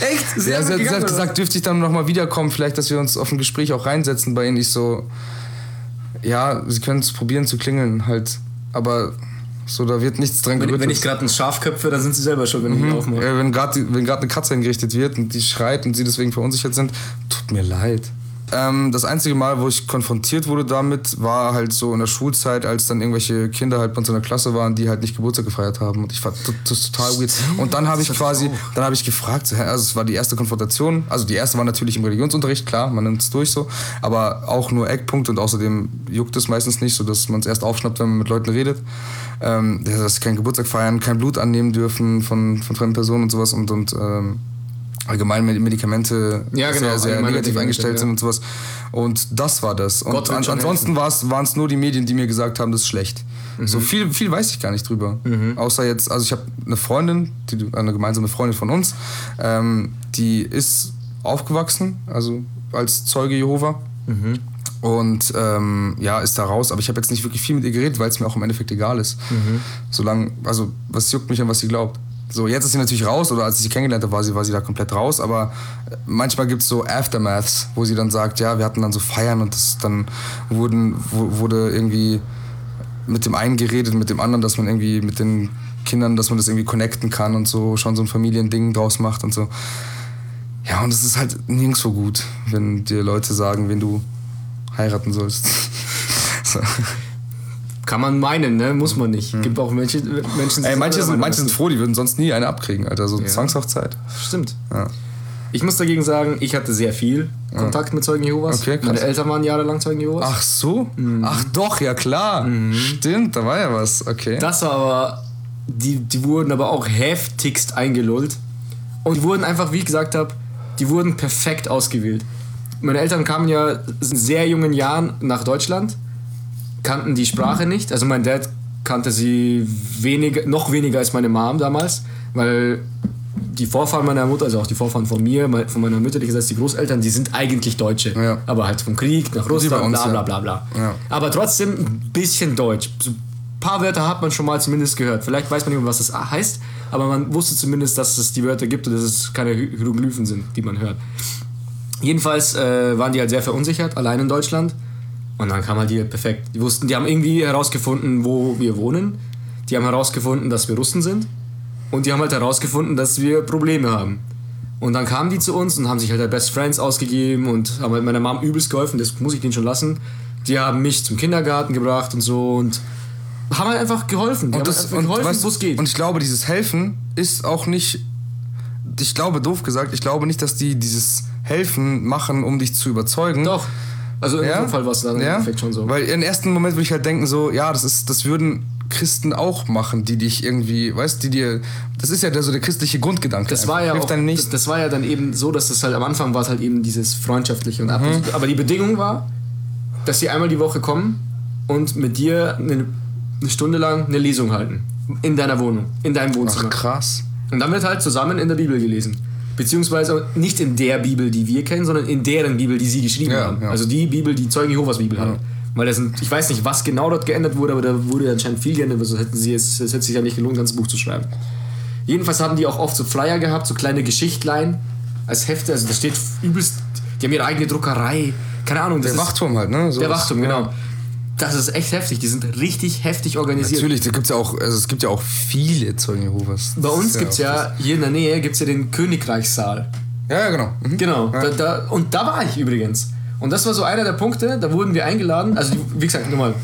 Echt? (laughs) Sie ja, sie hat, gesagt, dürfte ich dann nochmal wiederkommen, vielleicht, dass wir uns auf ein Gespräch auch reinsetzen bei ihnen. Ich so, ja, sie können es probieren zu klingeln, halt. Aber so, da wird nichts dran gerüttelt. Wenn ich gerade ein Schaf köpfe, dann sind sie selber schon, wenn mhm. ich ihn aufmache. Ja, wenn gerade wenn eine Katze hingerichtet wird und die schreit und sie deswegen verunsichert sind, tut mir leid. Ähm, das einzige Mal, wo ich konfrontiert wurde damit, war halt so in der Schulzeit, als dann irgendwelche Kinder halt bei uns in der Klasse waren, die halt nicht Geburtstag gefeiert haben. Und ich fand das total weird. Und dann habe ich quasi, dann habe ich gefragt, also es war die erste Konfrontation. Also die erste war natürlich im Religionsunterricht, klar, man nimmt es durch so. Aber auch nur Eckpunkt und außerdem juckt es meistens nicht, so dass man es erst aufschnappt, wenn man mit Leuten redet. Ähm, dass sie keinen Geburtstag feiern, kein Blut annehmen dürfen von, von fremden Personen und sowas. Und, und ähm, allgemein Medikamente ja, genau, sehr, sehr negativ eingestellt ja. sind und sowas. Und das war das. Und an, ansonsten waren es nur die Medien, die mir gesagt haben, das ist schlecht. Mhm. So viel, viel weiß ich gar nicht drüber. Mhm. Außer jetzt, also ich habe eine Freundin, die, eine gemeinsame Freundin von uns, ähm, die ist aufgewachsen, also als Zeuge Jehova. Mhm. Und ähm, ja, ist da raus, aber ich habe jetzt nicht wirklich viel mit ihr geredet, weil es mir auch im Endeffekt egal ist. Mhm. Solange, also was juckt mich an, was sie glaubt. So, jetzt ist sie natürlich raus, oder als ich sie kennengelernt habe, war sie, war sie da komplett raus, aber manchmal gibt es so Aftermaths, wo sie dann sagt, ja, wir hatten dann so Feiern und das dann wurden, wurde irgendwie mit dem einen geredet, mit dem anderen, dass man irgendwie mit den Kindern, dass man das irgendwie connecten kann und so schon so ein Familiending draus macht und so. Ja, und es ist halt nirgendwo gut, wenn dir Leute sagen, wen du heiraten sollst. (laughs) so. Kann man meinen, ne? Muss man nicht. Mhm. Gibt auch Menschen, Menschen Ey, manche, sind, manche sind froh, die würden sonst nie eine abkriegen, Alter. So ja. Zwangshochzeit. Stimmt. Ja. Ich muss dagegen sagen, ich hatte sehr viel Kontakt ja. mit Zeugen Jehovas. Okay, Meine Eltern waren jahrelang Zeugen Jehovas. Ach so? Mhm. Ach doch, ja klar. Mhm. Stimmt, da war ja was. Okay. Das war aber, die, die wurden aber auch heftigst eingelullt. Und die wurden einfach, wie ich gesagt habe, die wurden perfekt ausgewählt. Meine Eltern kamen ja in sehr jungen Jahren nach Deutschland kannten die Sprache nicht. Also mein Dad kannte sie weniger, noch weniger als meine Mom damals, weil die Vorfahren meiner Mutter, also auch die Vorfahren von mir, von meiner mütterlichen die Großeltern, die sind eigentlich Deutsche. Ja. Aber halt vom Krieg nach Russland, uns, bla bla bla bla. Ja. Aber trotzdem ein bisschen Deutsch. So ein paar Wörter hat man schon mal zumindest gehört. Vielleicht weiß man nicht mehr, was das heißt, aber man wusste zumindest, dass es die Wörter gibt und dass es keine Hieroglyphen sind, die man hört. Jedenfalls äh, waren die halt sehr verunsichert, allein in Deutschland. Und dann kam halt hier perfekt. Die wussten, die haben irgendwie herausgefunden, wo wir wohnen. Die haben herausgefunden, dass wir Russen sind. Und die haben halt herausgefunden, dass wir Probleme haben. Und dann kamen die zu uns und haben sich halt als Best Friends ausgegeben und haben halt meiner Mom übelst geholfen, das muss ich denen schon lassen. Die haben mich zum Kindergarten gebracht und so und haben halt einfach geholfen. Die und das, halt geholfen, wo es geht. Und ich glaube, dieses Helfen ist auch nicht, ich glaube, doof gesagt, ich glaube nicht, dass die dieses Helfen machen, um dich zu überzeugen. Doch. Also in ja? dem Fall war es dann ja? im Endeffekt schon so. Weil im ersten Moment würde ich halt denken, so, ja, das ist, das würden Christen auch machen, die dich irgendwie, weißt die dir, das ist ja der, so der christliche Grundgedanke. Das war ja auch, das, das, war ja dann eben so, dass das halt am Anfang war es halt eben dieses freundschaftliche und mhm. aber die Bedingung war, dass sie einmal die Woche kommen und mit dir eine, eine Stunde lang eine Lesung halten. In deiner Wohnung, in deinem Wohnzimmer. Ach, krass. Und dann wird halt zusammen in der Bibel gelesen. Beziehungsweise nicht in der Bibel, die wir kennen, sondern in deren Bibel, die sie geschrieben Ja, haben. ja. Also die Bibel, die Zeugen Jehovas Bibel haben. Weil das sind, ich weiß nicht, was genau dort geändert wurde, aber da wurde anscheinend viel geändert, also hätten sie es, es hätte sich ja nicht gelohnt, ein ganzes Buch zu schreiben. Jedenfalls haben die auch oft so Flyer gehabt, so kleine Geschichtlein als Hefte, also da steht übelst, die haben ihre eigene Druckerei, keine Ahnung. Das Der Wachturm halt, ne? So Der Wachturm, genau. Das ist echt heftig, die sind richtig heftig organisiert. Natürlich, da gibt's ja auch, also es gibt ja auch viele Zeugen Jehovas. Bei uns gibt es ja, hier in der Nähe, gibt es ja den Königreichssaal. Ja, ja, genau. Mhm. Genau, Ja. da, da, und da war ich übrigens. Und das war so einer der Punkte, da wurden wir eingeladen, also wie gesagt, nochmal,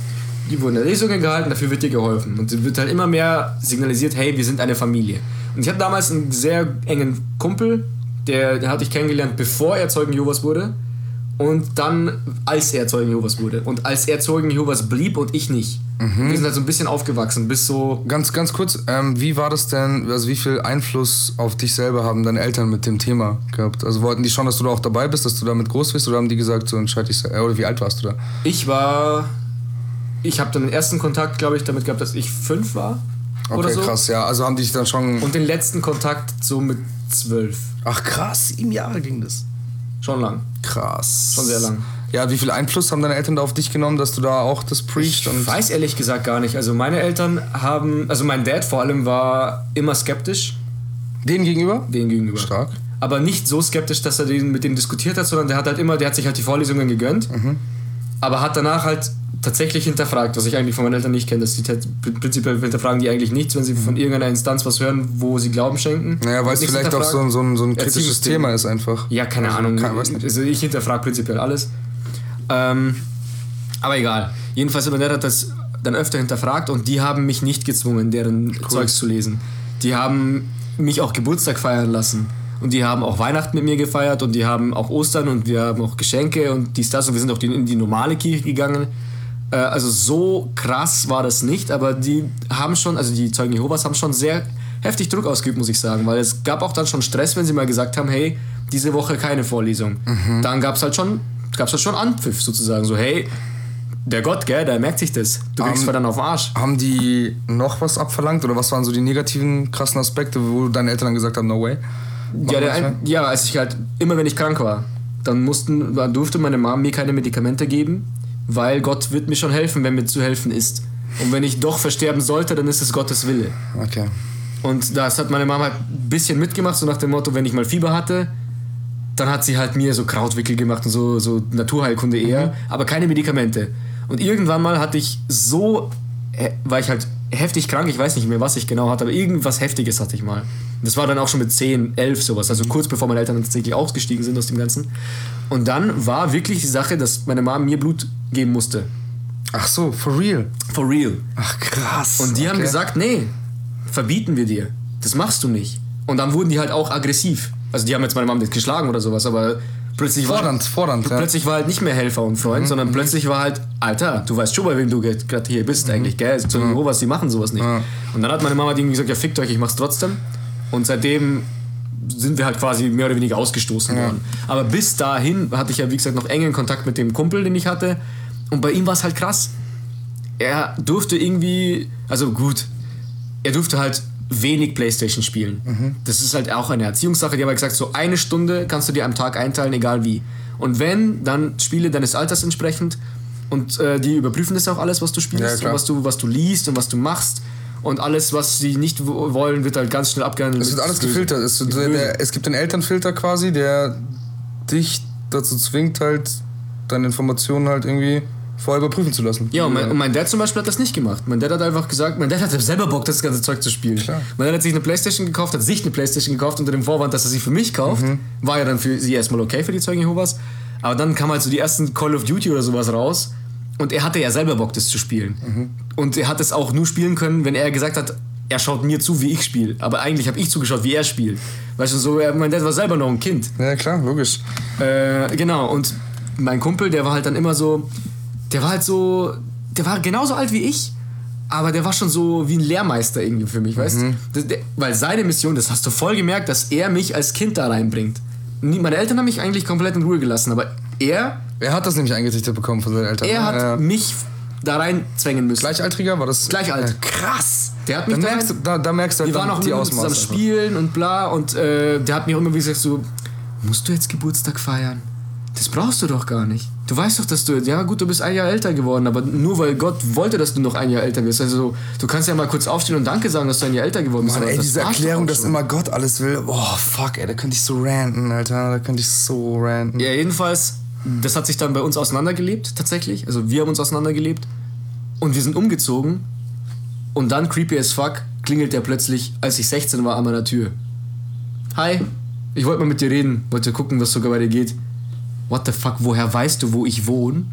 die wurden Lesungen gehalten, dafür wird dir geholfen. Und es wird halt immer mehr signalisiert, hey, wir sind eine Familie. Und ich hatte damals einen sehr engen Kumpel, der, der hatte ich kennengelernt, bevor er Zeugen Jehovas wurde. Und dann, als er Zeugen Jehovas wurde. Und als er Zeugen Jehovas blieb und ich nicht. Wir sind halt so ein bisschen aufgewachsen, bis so Ganz, ganz kurz, ähm, wie war das denn, also wie viel Einfluss auf dich selber haben deine Eltern mit dem Thema gehabt? Also wollten die schon, dass du da auch dabei bist, dass du damit groß bist, oder haben die gesagt, so entscheid dich selber, oder wie alt warst du da? Ich war. Ich habe dann den ersten Kontakt, glaube ich, damit gehabt, dass ich fünf war. Okay, so. krass, ja, also haben die dich dann schon... Und den letzten Kontakt so mit zwölf. Ach krass, sieben Jahre ging das. Schon lang. Krass. Schon sehr lang. Ja, wie viel Einfluss haben deine Eltern da auf dich genommen, dass du da auch das preached? Ich weiß ehrlich gesagt gar nicht. Also meine Eltern haben, also mein Dad vor allem war immer skeptisch denen gegenüber? denen gegenüber. Stark. Aber nicht so skeptisch, dass er den, mit denen diskutiert hat, sondern der hat halt immer, der hat sich halt die Vorlesungen gegönnt, Mhm. aber hat danach halt tatsächlich hinterfragt, was ich eigentlich von meinen Eltern nicht kenne. dass die tat- prinzipiell hinterfragen die eigentlich nichts, wenn sie von irgendeiner Instanz was hören, wo sie Glauben schenken. Mhm. Naja, weil es vielleicht auch so, ein- so, ein, so ein kritisches. Thema ist einfach. Ja, keine Also, Ahnung. Nicht. Also ich hinterfrage prinzipiell alles. Ähm, aber egal. Jedenfalls, aber der hat das dann öfter hinterfragt und die haben mich nicht gezwungen, deren Zeugs zu lesen. Die haben mich auch Geburtstag feiern lassen. Und die haben auch Weihnachten mit mir gefeiert und die haben auch Ostern und wir haben auch Geschenke und dies, das und wir sind auch in die normale Kirche gegangen. Äh, Also so krass war das nicht, aber die haben schon, also die Zeugen Jehovas haben schon sehr heftig Druck ausgeübt, muss ich sagen, weil es gab auch dann schon Stress, wenn sie mal gesagt haben, hey, diese Woche keine Vorlesung. Dann gab es halt schon, gab's halt schon Anpfiff sozusagen, so hey, der Gott, gell, der merkt sich das. Du kriegst Ähm, verdammt auf den Arsch. Haben die noch was abverlangt oder was waren so die negativen, krassen Aspekte, wo deine Eltern dann gesagt haben, no way? Ja, ein, ja, als ich halt, immer wenn ich krank war, dann mussten, dann durfte meine Mom mir keine Medikamente geben, weil Gott wird mir schon helfen, wenn mir zu helfen ist. Und wenn ich doch versterben sollte, dann ist es Gottes Wille. Okay. Und das hat meine Mama halt ein bisschen mitgemacht, so nach dem Motto, wenn ich mal Fieber hatte, dann hat sie halt mir so Krautwickel gemacht und so, so Naturheilkunde eher, aber keine Medikamente. Und irgendwann mal hatte ich so, war ich halt heftig krank, ich weiß nicht mehr, was ich genau hatte, aber irgendwas Heftiges hatte ich mal. Das war dann auch schon mit 10, 11 sowas, also kurz bevor meine Eltern tatsächlich ausgestiegen sind aus dem Ganzen. Und dann war wirklich die Sache, dass meine Mama mir Blut geben musste. Ach so, for real. For real. Ach krass. Und die haben Okay. gesagt, nee, verbieten wir dir. Das machst du nicht. Und dann wurden die halt auch aggressiv. Also die haben jetzt meine Mama nicht geschlagen oder sowas, aber plötzlich Fordernd, war, fordernd, ja. Mhm. plötzlich war halt nicht mehr Helfer und Freund, sondern plötzlich war halt, Alter, du weißt schon, bei wem du gerade hier bist eigentlich, gell? Zu Jehovas, die machen sowas nicht. Mhm. Ja. Und dann hat meine Mama irgendwie gesagt, ja fickt euch, ich mach's trotzdem. Und seitdem sind wir halt quasi mehr oder weniger ausgestoßen worden. Aber bis dahin hatte ich ja, wie gesagt, noch engen Kontakt mit dem Kumpel, den ich hatte. Und bei ihm war es halt krass er durfte irgendwie, also gut, er durfte halt wenig Playstation spielen. Das ist halt auch eine Erziehungssache. Die haben halt gesagt, so eine Stunde kannst du dir am Tag einteilen, egal wie. Und wenn, dann Spiele deines Alters entsprechend. Und äh, die überprüfen das auch alles, was du Ja, spielst, und was du, was du liest und was du machst. Und alles, was sie nicht wo- wollen, wird halt ganz schnell abgehandelt. Es wird alles gefiltert. Es, der, der, es gibt einen Elternfilter quasi, der dich dazu zwingt, halt deine Informationen halt irgendwie vorher überprüfen zu lassen. Ja, und mein, und mein Dad zum Beispiel hat das nicht gemacht. Mein Dad hat einfach gesagt, mein Dad hatte selber Bock, das ganze Zeug zu spielen. Klar. Mein Dad hat sich eine Playstation gekauft, hat sich eine Playstation gekauft unter dem Vorwand, dass er sie für mich kauft. Mhm. War ja dann für sie erstmal okay für die Zeugen Jehovas. Aber dann kam halt so die ersten Call of Duty oder sowas raus. Und er hatte ja selber Bock, das zu spielen. Mhm. Und er hat es auch nur spielen können, wenn er gesagt hat, er schaut mir zu, wie ich spiele. Aber eigentlich habe ich zugeschaut, wie er spielt. Weißt du, so, mein Dad war selber noch ein Kind. Ja, klar, logisch. Äh, genau, und mein Kumpel, der war halt dann immer so, der war halt so, der war genauso alt wie ich, aber der war schon so wie ein Lehrmeister irgendwie für mich, weißt du? Das- der- Weil seine Mission, das hast du voll gemerkt, dass er mich als Kind da reinbringt. Meine Eltern haben mich eigentlich komplett in Ruhe gelassen, aber er, Er hat das nämlich eingetrichtert bekommen von seinen Eltern. er hat ja. mich da reinzwängen müssen. Gleichaltriger war das? Gleich alt. Ja. Krass. Der hat mich Da da merkst, du- da, da merkst du halt wir waren auch die Ausmaße. zusammen einfach. spielen und bla und äh, der hat mir auch immer gesagt so, musst du jetzt Geburtstag feiern? Das brauchst du doch gar nicht. Du weißt doch, dass du, ja gut, du bist ein Jahr älter geworden, aber nur weil Gott wollte, dass du noch ein Jahr älter wirst. Also du kannst ja mal kurz aufstehen und Danke sagen, dass du ein Jahr älter geworden bist. Mann, aber ey, diese Erklärung, dass immer Gott alles will. Boah, fuck, ey, da könnte ich so ranten, Alter. Da könnte ich so ranten. Ja, jedenfalls, das hat sich dann bei uns auseinandergelebt, tatsächlich. Also wir haben uns auseinandergelebt und wir sind umgezogen und dann, creepy as fuck, klingelt der plötzlich, als ich 16 war, an meiner Tür. Hi, ich wollte mal mit dir reden, wollte gucken, was sogar bei dir geht. What the fuck, woher weißt du, wo ich wohne?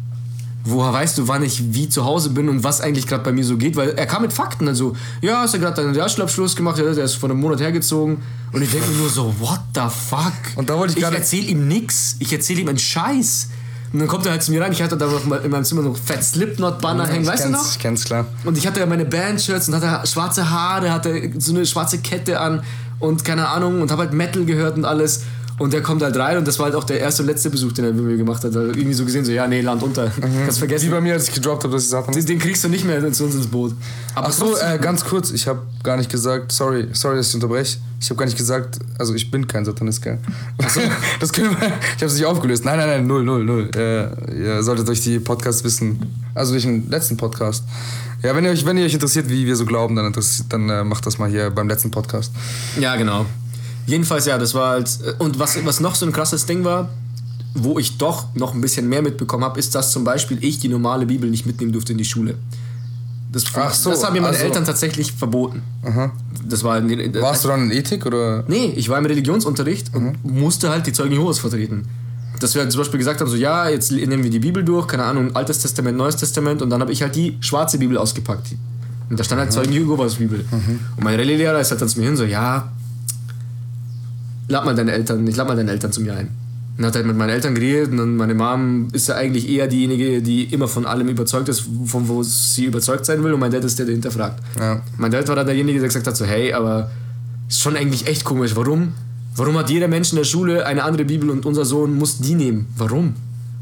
Woher weißt du, wann ich wie zu Hause bin und was eigentlich gerade bei mir so geht? Weil er kam mit Fakten. Also, ja, hast du gerade deinen Realschulabschluss gemacht, ja, der ist vor einem Monat hergezogen. Und ich denke mir nur so, what the fuck? Und da wollte ich Ich gerade- erzähle ihm nix. Ich erzähle ihm einen Scheiß. Und dann kommt er halt zu mir rein. Ich hatte da noch mal in meinem Zimmer noch Fett Slipknot-Banner hängen, ich weißt du noch? Ich kenn's, klar. Und ich hatte ja meine Bandshirts und hatte schwarze Haare, hatte so eine schwarze Kette an und keine Ahnung und habe halt Metal gehört und alles. Und der kommt halt rein und das war halt auch der erste und letzte Besuch, den er mit mir gemacht hat. Also irgendwie so gesehen, so, ja, nee, Land unter. Kannst Wie vergessen. bei mir, als ich gedroppt habe, dass ich Satan Den, den kriegst du nicht mehr zu uns ins Boot. Aber Ach so, äh, ganz kurz, ich habe gar nicht gesagt, sorry, sorry, dass ich unterbreche. Ich habe gar nicht gesagt, also ich bin kein Satanist, gell? Achso. (laughs) das können wir, ich habe es nicht aufgelöst. Nein, nein, nein, null, null, null. Äh, ihr solltet durch die Podcasts wissen, also durch den letzten Podcast. Ja, wenn ihr euch, wenn ihr euch interessiert, wie wir so glauben, dann, dann äh, macht das mal hier beim letzten Podcast. Ja, genau. Jedenfalls, ja, das war halt. Und was, was noch so ein krasses Ding war, wo ich doch noch ein bisschen mehr mitbekommen habe, ist, dass zum Beispiel ich die normale Bibel nicht mitnehmen durfte in die Schule. Das, Ach so, das haben mir meine also- Eltern tatsächlich verboten. Aha. Das war. Warst du dann in Ethik oder? Nee, ich war im Religionsunterricht und musste halt die Zeugen Jehovas vertreten. Dass wir halt zum Beispiel gesagt haben, so ja, jetzt nehmen wir die Bibel durch, keine Ahnung, Altes Testament, Neues Testament und dann habe ich halt die schwarze Bibel ausgepackt. Und da stand halt Zeugen Jehovas Bibel. Und mein Rallye-Lehrer ist halt dann zu mir hin so, ja, lad mal deine Eltern, ich lad mal deine Eltern zu mir ein. Und hat halt mit meinen Eltern geredet und dann meine Mom ist ja eigentlich eher diejenige, die immer von allem überzeugt ist, von wo sie überzeugt sein will und mein Dad ist der, der hinterfragt. Ja. Mein Dad war dann derjenige, der gesagt hat so, hey, aber ist schon eigentlich echt komisch. Warum? Warum hat jeder Mensch in der Schule eine andere Bibel und unser Sohn muss die nehmen? Warum?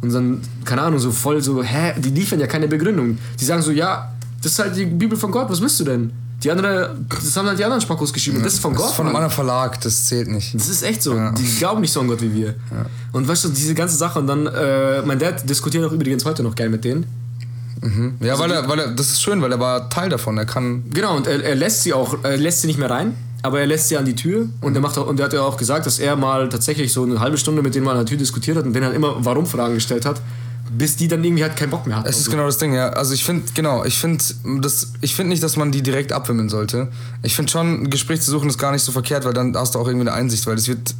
Und dann, keine Ahnung, so voll so, hä, die liefern ja keine Begründung. Die sagen so, ja, das ist halt die Bibel von Gott, was willst du denn? Die andere, das haben halt die anderen Spackos geschrieben. und das ist von Das Gott. ist von einem anderen Verlag, das zählt nicht. Das ist echt so. Die glauben nicht so an Gott wie wir. Und weißt du, diese ganze Sache. Und dann, äh, mein Dad diskutiert auch übrigens heute noch gern mit denen. Ja, weil er, weil er, das ist schön, weil er war Teil davon. Er kann. Genau, und er, er lässt sie auch, er lässt sie nicht mehr rein, aber er lässt sie an die Tür und er macht auch, und er hat ja auch gesagt, dass er mal tatsächlich so eine halbe Stunde mit denen mal an der Tür diskutiert hat und denen halt immer Warum-Fragen gestellt hat, bis die dann irgendwie halt keinen Bock mehr hatten. Es ist so. genau das Ding, ja. Also ich finde, genau, ich finde das, ich finde nicht, dass man die direkt abwimmeln sollte. Ich finde schon, ein Gespräch zu suchen ist gar nicht so verkehrt, weil dann hast du auch irgendwie eine Einsicht, weil es wird,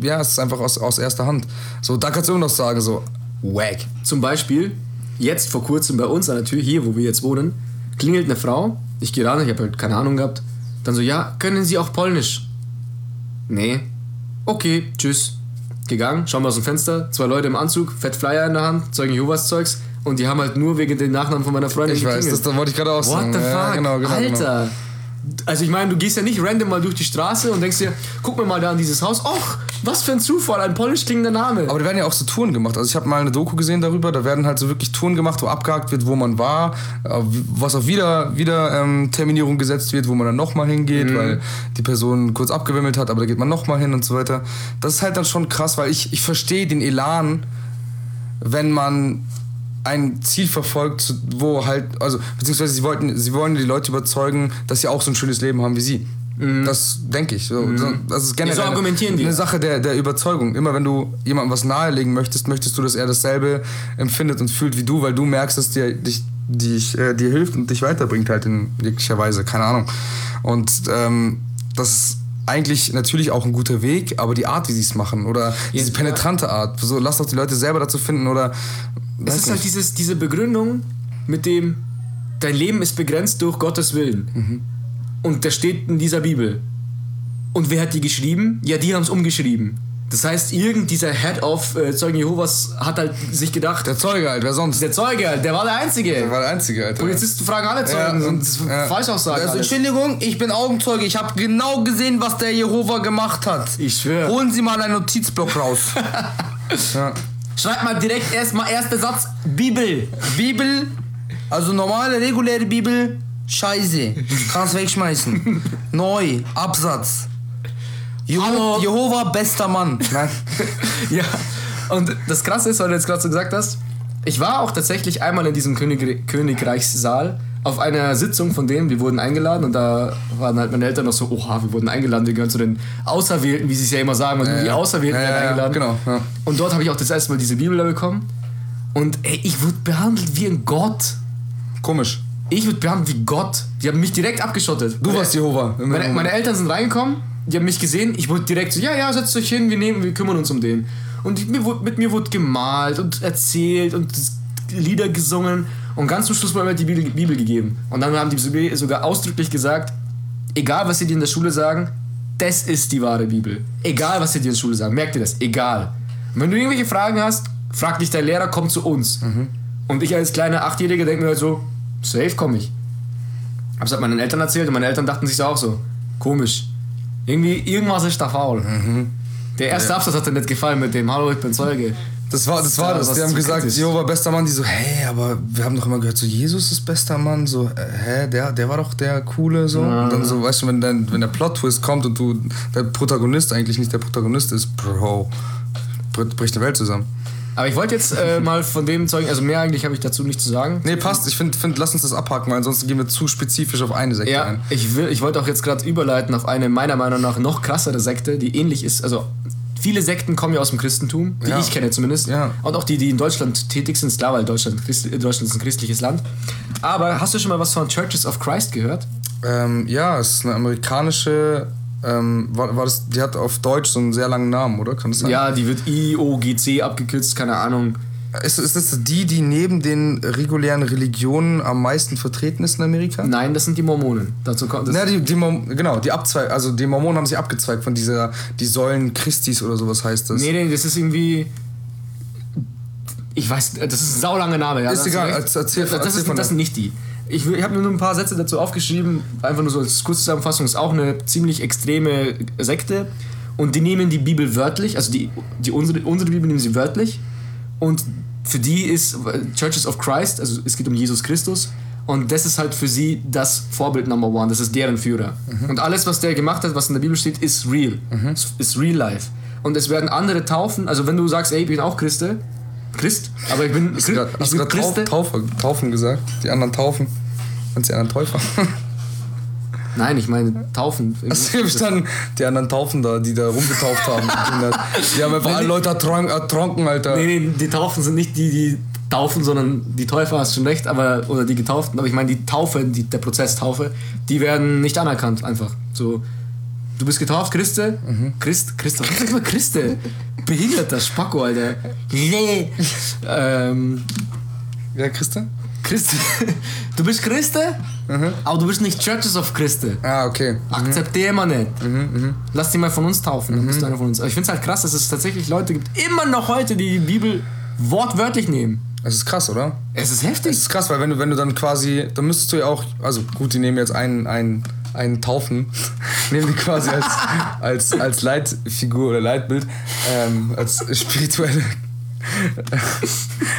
ja, es ist einfach aus, aus erster Hand. So, da kannst du immer noch sagen, so, wack. Zum Beispiel, jetzt vor kurzem bei uns an der Tür, hier wo wir jetzt wohnen, klingelt eine Frau, ich gehe ran, ich habe halt keine Ahnung gehabt, dann so, ja, können Sie auch Polnisch? Nee. Okay, tschüss. Gegangen, schauen wir aus dem Fenster, zwei Leute im Anzug, Fett Flyer in der Hand, Zeugen Jehovas Zeugs und die haben halt nur wegen den Nachnamen von meiner Freundin Ich weiß, das da wollte ich gerade auch What sagen. the fuck? Ja, genau, genau, Alter. Also ich meine, du gehst ja nicht random mal durch die Straße und denkst dir, guck mir mal da an dieses Haus. Och, was für ein Zufall, ein polnisch klingender Name. Aber da werden ja auch so Touren gemacht. Also ich habe mal eine Doku gesehen darüber, da werden halt so wirklich Touren gemacht, wo abgehakt wird, wo man war, was auf wieder, wieder ähm, Terminierung gesetzt wird, wo man dann nochmal hingeht, weil die Person kurz abgewimmelt hat, aber da geht man nochmal hin und so weiter. Das ist halt dann schon krass, weil ich, ich verstehe den Elan, wenn man ein Ziel verfolgt, wo halt, also, beziehungsweise sie wollten, sie wollen die Leute überzeugen, dass sie auch so ein schönes Leben haben wie sie. Das denke ich. So, so, das ist generell so argumentieren eine, eine Sache der, der Überzeugung. Immer wenn du jemandem was nahelegen möchtest, möchtest du, dass er dasselbe empfindet und fühlt wie du, weil du merkst, dass dir dich, dich, äh, dir hilft und dich weiterbringt halt in jeglicher Weise. Keine Ahnung. Und ähm, das ist eigentlich natürlich auch ein guter Weg, aber die Art, wie sie es machen oder diese Ja. penetrante Art, so lass doch die Leute selber dazu finden oder Es ist halt nicht. dieses, diese Begründung mit dem, dein Leben ist begrenzt durch Gottes Willen. Mhm. Und das steht in dieser Bibel. Und wer hat die geschrieben? Ja, die haben es umgeschrieben. Das heißt, irgend dieser Head of äh, Zeugen Jehovas hat halt sich gedacht, der Zeuge halt, wer sonst? der Zeuge, der war der Einzige. Der war der Einzige, Alter. Polizisten fragen alle Zeugen Ja, und und- ja. Falschaussagen. Also. Entschuldigung, ich bin Augenzeuge. Ich habe genau gesehen, was der Jehova gemacht hat. Ich schwöre. Holen Sie mal einen Notizblock raus. (laughs) ja. Schreib mal direkt erstmal erster Satz Bibel. Bibel, Also normale, reguläre Bibel, scheiße. Kannst wegschmeißen. (laughs) Neu, Absatz. Jeho. Jehova, bester Mann. (laughs) Nein. Ja, und das Krasse ist, weil du jetzt gerade so gesagt hast, ich war auch tatsächlich einmal in diesem König Königreichssaal auf einer Sitzung von denen, wir wurden eingeladen und da waren halt meine Eltern noch so, oha, wir wurden eingeladen, wir gehören zu den Auserwählten, wie sie es ja immer sagen, also nur die ja. Auserwählten Ja, werden ja, eingeladen. genau, ja. Und dort habe ich auch das erste Mal diese Bibel da bekommen und ey, ich wurde behandelt wie ein Gott. Komisch. Ich wurde behandelt wie Gott. Die haben mich direkt abgeschottet. Du warst Jehova. Meine, meine Eltern sind reingekommen, die haben mich gesehen, ich wurde direkt so, ja, ja, setzt euch hin, wir nehmen, wir kümmern uns um den. Und ich, mir mit mir wurde gemalt und erzählt und Lieder gesungen und ganz zum Schluss wurde mir die Bibel, Bibel gegeben. Und dann haben die sogar ausdrücklich gesagt, egal was sie dir in der Schule sagen, das ist die wahre Bibel. Egal was sie dir in der Schule sagen, merkt ihr das, egal. Und wenn du irgendwelche Fragen hast, frag dich dein Lehrer, komm zu uns. Und ich als kleiner Achtjähriger denke mir halt so, safe komme ich. Hab's halt meinen Eltern erzählt und meine Eltern dachten sich so auch so, komisch. Irgendwie, irgendwas ist da faul. Der erste Absatz hat dir nicht gefallen mit dem Hallo, ich bin Zeuge. Das war das. War Ja, das. Die haben gesagt, kritisch. Jehova, bester Mann. Die so, hey, aber wir haben doch immer gehört, so Jesus ist bester Mann. So, äh, hä, der, der war doch der Coole. So. Und dann so, weißt du, wenn, dein, wenn der Plot-Twist kommt und du der Protagonist eigentlich nicht der Protagonist ist, Bro, br- bricht die Welt zusammen. Aber ich wollte jetzt äh, (laughs) mal von dem Zeugen, also mehr eigentlich habe ich dazu nicht zu sagen. Nee, passt. Ich finde, find, lass uns das abhaken, weil ansonsten gehen wir zu spezifisch auf eine Sekte Ja, ein. ich, will, ich wollte auch jetzt gerade überleiten auf eine meiner Meinung nach noch krassere Sekte, die ähnlich ist. Also viele Sekten kommen ja aus dem Christentum, die Ja. ich kenne zumindest. Ja. Und auch die, die in Deutschland tätig sind, ist klar, weil Deutschland, Christ, Deutschland ist ein christliches Land. Aber hast du schon mal was von Churches of Christ gehört? Ähm, ja, es ist eine amerikanische. Ähm, war, war das, die hat auf Deutsch so einen sehr langen Namen, oder? Kann das sein? Ja, die wird IOGC abgekürzt, keine Ahnung. Ist, ist das die, die neben den regulären Religionen am meisten vertreten ist in Amerika? Nein, das sind die Mormonen. Dazu kommt das. Na, die, die Mor- genau, die Abzweig, also die Mormonen haben sich abgezweigt von dieser, die Säulen Christis oder sowas heißt das. Nee, nee, das ist irgendwie. Ich weiß, das ist ein saulanger Name, ja. Ist egal, recht. erzähl- erzähl das, erzähl ist, von das sind nicht die. Ich, ich habe nur ein paar Sätze dazu aufgeschrieben, einfach nur so als Kurzzusammenfassung. Ist auch eine ziemlich extreme Sekte. Und die nehmen die Bibel wörtlich, also die, die unsere, unsere Bibel nehmen sie wörtlich. Und für die ist Churches of Christ, also es geht um Jesus Christus. Und das ist halt für sie das Vorbild Number One, das ist deren Führer. Mhm. Und alles, was der gemacht hat, was in der Bibel steht, ist real, ist, ist real life. Und es werden andere taufen, also wenn du sagst, ey, ich bin auch Christe, Christ, aber ich bin, Hast du grad- ich hast du gerade. Tauf, Taufe, Taufen gesagt? Die anderen taufen. Und die anderen Täufer. (laughs) Nein, ich meine taufen. Hast du verstanden? Die anderen Taufen da, die da rumgetauft haben. Die haben einfach alle Leute ertrank, ertrunken, Alter. Nee, nee, die Taufen sind nicht die, die taufen, sondern die Täufer hast schon recht, aber oder die Getauften, aber ich meine die Taufe, die, der Prozess Taufe, die werden nicht anerkannt einfach. So, du bist getauft, Christe, Christ, Christ, was (laughs) ich mal Christe? Behinderter Spacko, Alter. Nee. ähm, Ja, Christe? Christe, du bist Christe, aber du bist nicht Churches of Christe. Ah, okay. Akzeptiere mal nicht. Lass dich mal von uns taufen, dann bist du einer von uns. Aber ich finde es halt krass, dass es tatsächlich Leute gibt, immer noch heute, die die Bibel wortwörtlich nehmen. Das ist krass, oder? Es ist heftig. Das ist krass, weil wenn du, wenn du dann quasi, dann müsstest du ja auch, also gut, die nehmen jetzt einen, einen, einen Taufen, (laughs) nehmen die quasi als, als, als Leitfigur oder Leitbild, ähm, als spirituelle.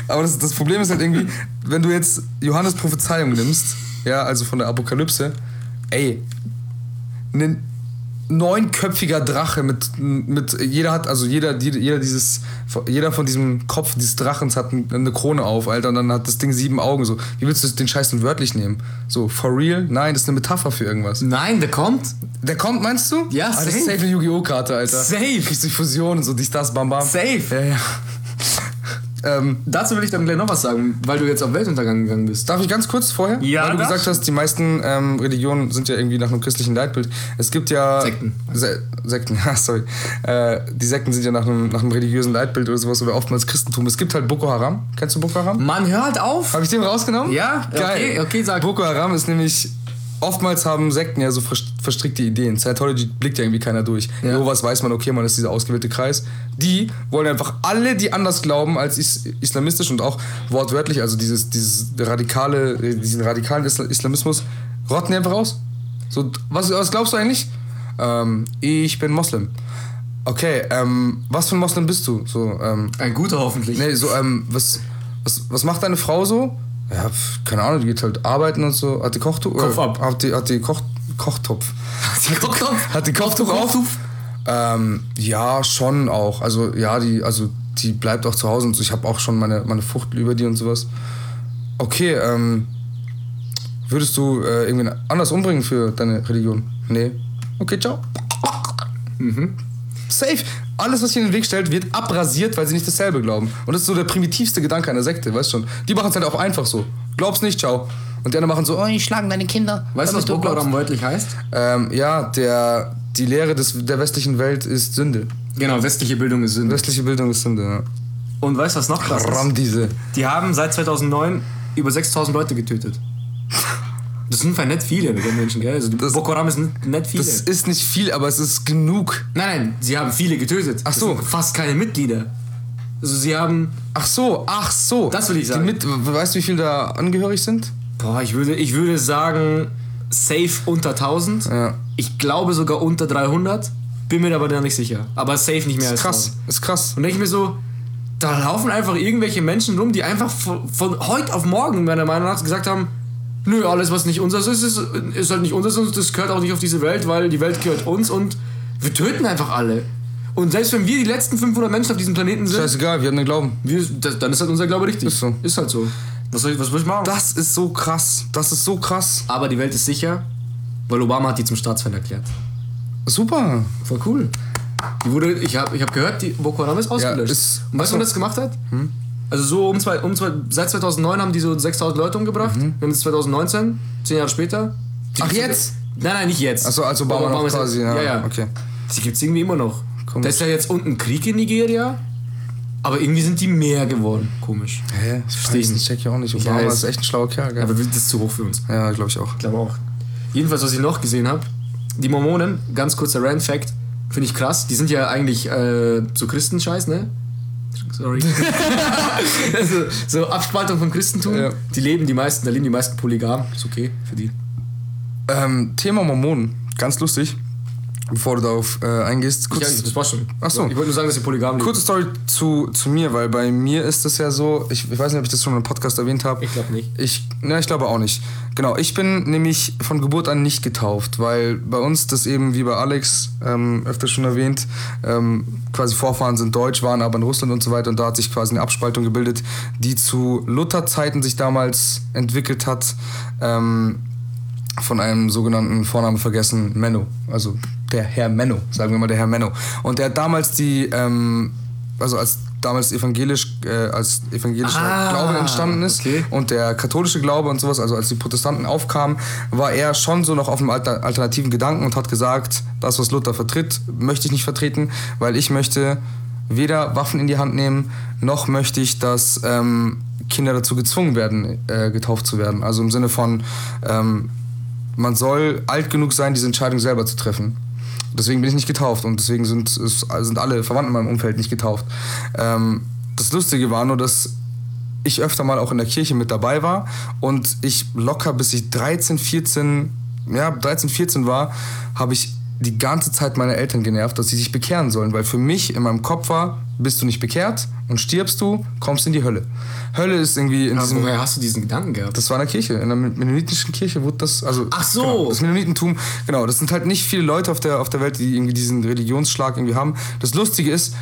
Aber das, das Problem ist halt irgendwie, wenn du jetzt Johannes Prophezeiung nimmst, ja, also von der Apokalypse, ey, ein neunköpfiger Drache mit, mit jeder hat, also jeder, jeder dieses, jeder von diesem Kopf dieses Drachens hat ein- eine Krone auf, Alter, und dann hat das Ding sieben Augen, so. Wie willst du den Scheiß denn wörtlich nehmen? So, for real? Nein, das ist eine Metapher für irgendwas. Nein, der kommt. Der kommt, meinst du? Ja, ah, Das ist safe. safe eine Yu-Gi-Oh! Karte, Alter. Safe. Kriegst du Fusion und so, dies, das, bam, bam. Safe. Ja, ja. Ähm, Dazu will ich dann gleich noch was sagen, weil du jetzt auf Weltuntergang gegangen bist. Darf ich ganz kurz vorher? Ja, Weil du darfst gesagt hast, die meisten ähm, Religionen sind ja irgendwie nach einem christlichen Leitbild. Es gibt ja. Sekten. Se Sekten, (laughs) ja, sorry. Äh, die Sekten sind ja nach einem, nach einem religiösen Leitbild oder sowas oder oftmals Christentum. Es gibt halt Boko Haram. Kennst du Boko Haram? Mann, hört auf! Habe ich den rausgenommen? Ja, geil. okay, okay, sag. Boko Haram ist nämlich. Oftmals haben Sekten ja so vers- verstrickte Ideen. Scientology blickt ja irgendwie keiner durch. Ja. Jehovas weiß man, okay, man ist dieser ausgewählte Kreis. Die wollen einfach alle, die anders glauben als is islamistisch und auch wortwörtlich, also dieses, dieses radikale, äh, diesen radikalen Isla Islamismus, rotten die einfach raus. So, was, was glaubst du eigentlich? Ähm, ich bin Moslem. Okay, ähm, was für ein Moslem bist du? So, ähm, Ein guter hoffentlich. Nee, so, ähm, was, was, was macht deine Frau so? Ja, keine Ahnung, die geht halt arbeiten und so. Hat die Kochtuch? Kopf äh, ab. Hat die, hat die Koch, Kochtopf. Hat die Kochtuch auf? Ähm, ja, schon auch. Also ja, die, also die bleibt auch zu Hause und so. Ich habe auch schon meine, meine Fuchtel über die und sowas. Okay, ähm, würdest du äh, irgendwen anders umbringen für deine Religion? Nee. Okay, ciao. Safe. Alles, was sich in den Weg stellt, wird abrasiert, weil sie nicht dasselbe glauben. Und das ist so der primitivste Gedanke einer Sekte, weißt schon. Die machen es halt auch einfach so. Glaubst nicht, ciao. Und die anderen machen so, oh, ich schlagen deine Kinder. Weißt du, was Boko wörtlich heißt? Ähm, ja, der, die Lehre des, der westlichen Welt ist Sünde. Genau, westliche Bildung ist Sünde. Westliche Bildung ist Sünde, ja. Und weißt du, was noch krass ist? Ram diese. Die haben seit 2009 über 6000 Leute getötet. Das sind nicht viele mit den Menschen, gell? Also Das- Boko Haram ist nicht nicht viele. Das ist nicht viel, aber es ist genug. nein, nein, sie haben viele getötet. Ach so. Fast keine Mitglieder. Also sie haben, Ach so, ach so. Das will ich sagen. Mit, weißt du, wie viele da angehörig sind? boah, ich würde, ich würde sagen, safe unter 1000. Ja. Ich glaube sogar unter 300. Bin mir aber da nicht sicher. Aber safe nicht mehr als Ist krass, 1000. ist krass. Und denke ich mir so, da laufen einfach irgendwelche Menschen rum, die einfach von, von heute auf morgen meiner Meinung nach gesagt haben, nö, alles was nicht unseres ist, ist, ist halt nicht unseres und das gehört auch nicht auf diese Welt, weil die Welt gehört uns und wir töten einfach alle. Und selbst wenn wir die letzten 500 Menschen auf diesem Planeten sind, Scheißegal, wir haben den Glauben. wir, das, dann ist halt unser Glaube richtig. Ist so. Ist halt so. Was soll ich, was soll ich machen? Das ist so krass. Das ist so krass. Aber die Welt ist sicher, weil Obama hat die zum Staatsfeind erklärt. Super. Voll cool. Die wurde, ich habe ich hab gehört, die Boko Haram ist ausgelöscht. ist- Und weißt du, wann achso. das gemacht hat? Also so um zwei, um zwei, seit 2009 haben die so 6000 Leute umgebracht. Wir haben jetzt 2019, zehn Jahre später. Ach, gibt's- jetzt? Nein, nein, nicht jetzt. Achso, als Obama, noch ist- quasi. Ja, ja. Okay. Die gibt es irgendwie immer noch. Komisch. Da ist ja jetzt unten Krieg in Nigeria, aber irgendwie sind die mehr geworden. Komisch. Hä? Ich Versteh ich nicht. check ich auch nicht. Ich Obama weiß. ist echt ein schlauer Kerl, gell? Aber das ist zu hoch für uns. Ja, glaube ich auch. Ich glaube auch. Jedenfalls, was ich noch gesehen habe, die Mormonen, ganz kurzer Rand-Fact, finde ich krass. Die sind ja eigentlich äh, so Christenscheiß, ne? Sorry. (laughs) also, so Abspaltung vom Christentum. Ja. Die leben die meisten, da leben die meisten polygam. Ist okay für die. Ähm, Thema Mormonen. Ganz lustig. Bevor du darauf äh, eingehst. Kurz, Ja, das war schon. Ach so. Ich wollte nur sagen, dass sie polygam. Kurze Story zu, zu mir, weil bei mir ist es ja so, ich, ich weiß nicht, ob ich das schon im Podcast erwähnt habe. Ich glaub nicht. Ich, ne, ich glaube auch nicht. Genau, ich bin nämlich von Geburt an nicht getauft, weil bei uns das eben, wie bei Alex ähm, öfter schon erwähnt, ähm, quasi Vorfahren sind deutsch, waren aber in Russland und so weiter und da hat sich quasi eine Abspaltung gebildet, die zu Lutherzeiten sich damals entwickelt hat. Ähm, von einem sogenannten Vornamen vergessen, Menno. Also der Herr Menno, sagen wir mal der Herr Menno. Und der hat damals die, ähm, also als damals evangelisch, äh, als evangelischer Ah, Glaube entstanden ist okay. und der katholische Glaube und sowas, also als die Protestanten aufkamen, war er schon so noch auf einem alter- alternativen Gedanken und hat gesagt, das, was Luther vertritt, möchte ich nicht vertreten, weil ich möchte weder Waffen in die Hand nehmen, noch möchte ich, dass ähm, Kinder dazu gezwungen werden, äh, getauft zu werden. Also im Sinne von, ähm, man soll alt genug sein, diese Entscheidung selber zu treffen. Deswegen bin ich nicht getauft und deswegen sind, sind alle Verwandten in meinem Umfeld nicht getauft. Ähm, das Lustige war nur, dass ich öfter mal auch in der Kirche mit dabei war und ich locker bis ich 13, 14, ja, 13, 14 war, habe ich die ganze Zeit meine Eltern genervt, dass sie sich bekehren sollen, weil für mich in meinem Kopf war, bist du nicht bekehrt und stirbst du, kommst in die Hölle. Hölle ist irgendwie in Aber diesem woher hast du diesen Gedanken gehabt? das war in der Kirche, in der mennonitischen Kirche wurde das, also Ach so. genau, das Mennonitentum, genau, das sind halt nicht viele Leute auf der, auf der Welt, die irgendwie diesen Religionsschlag irgendwie haben. Das Lustige ist,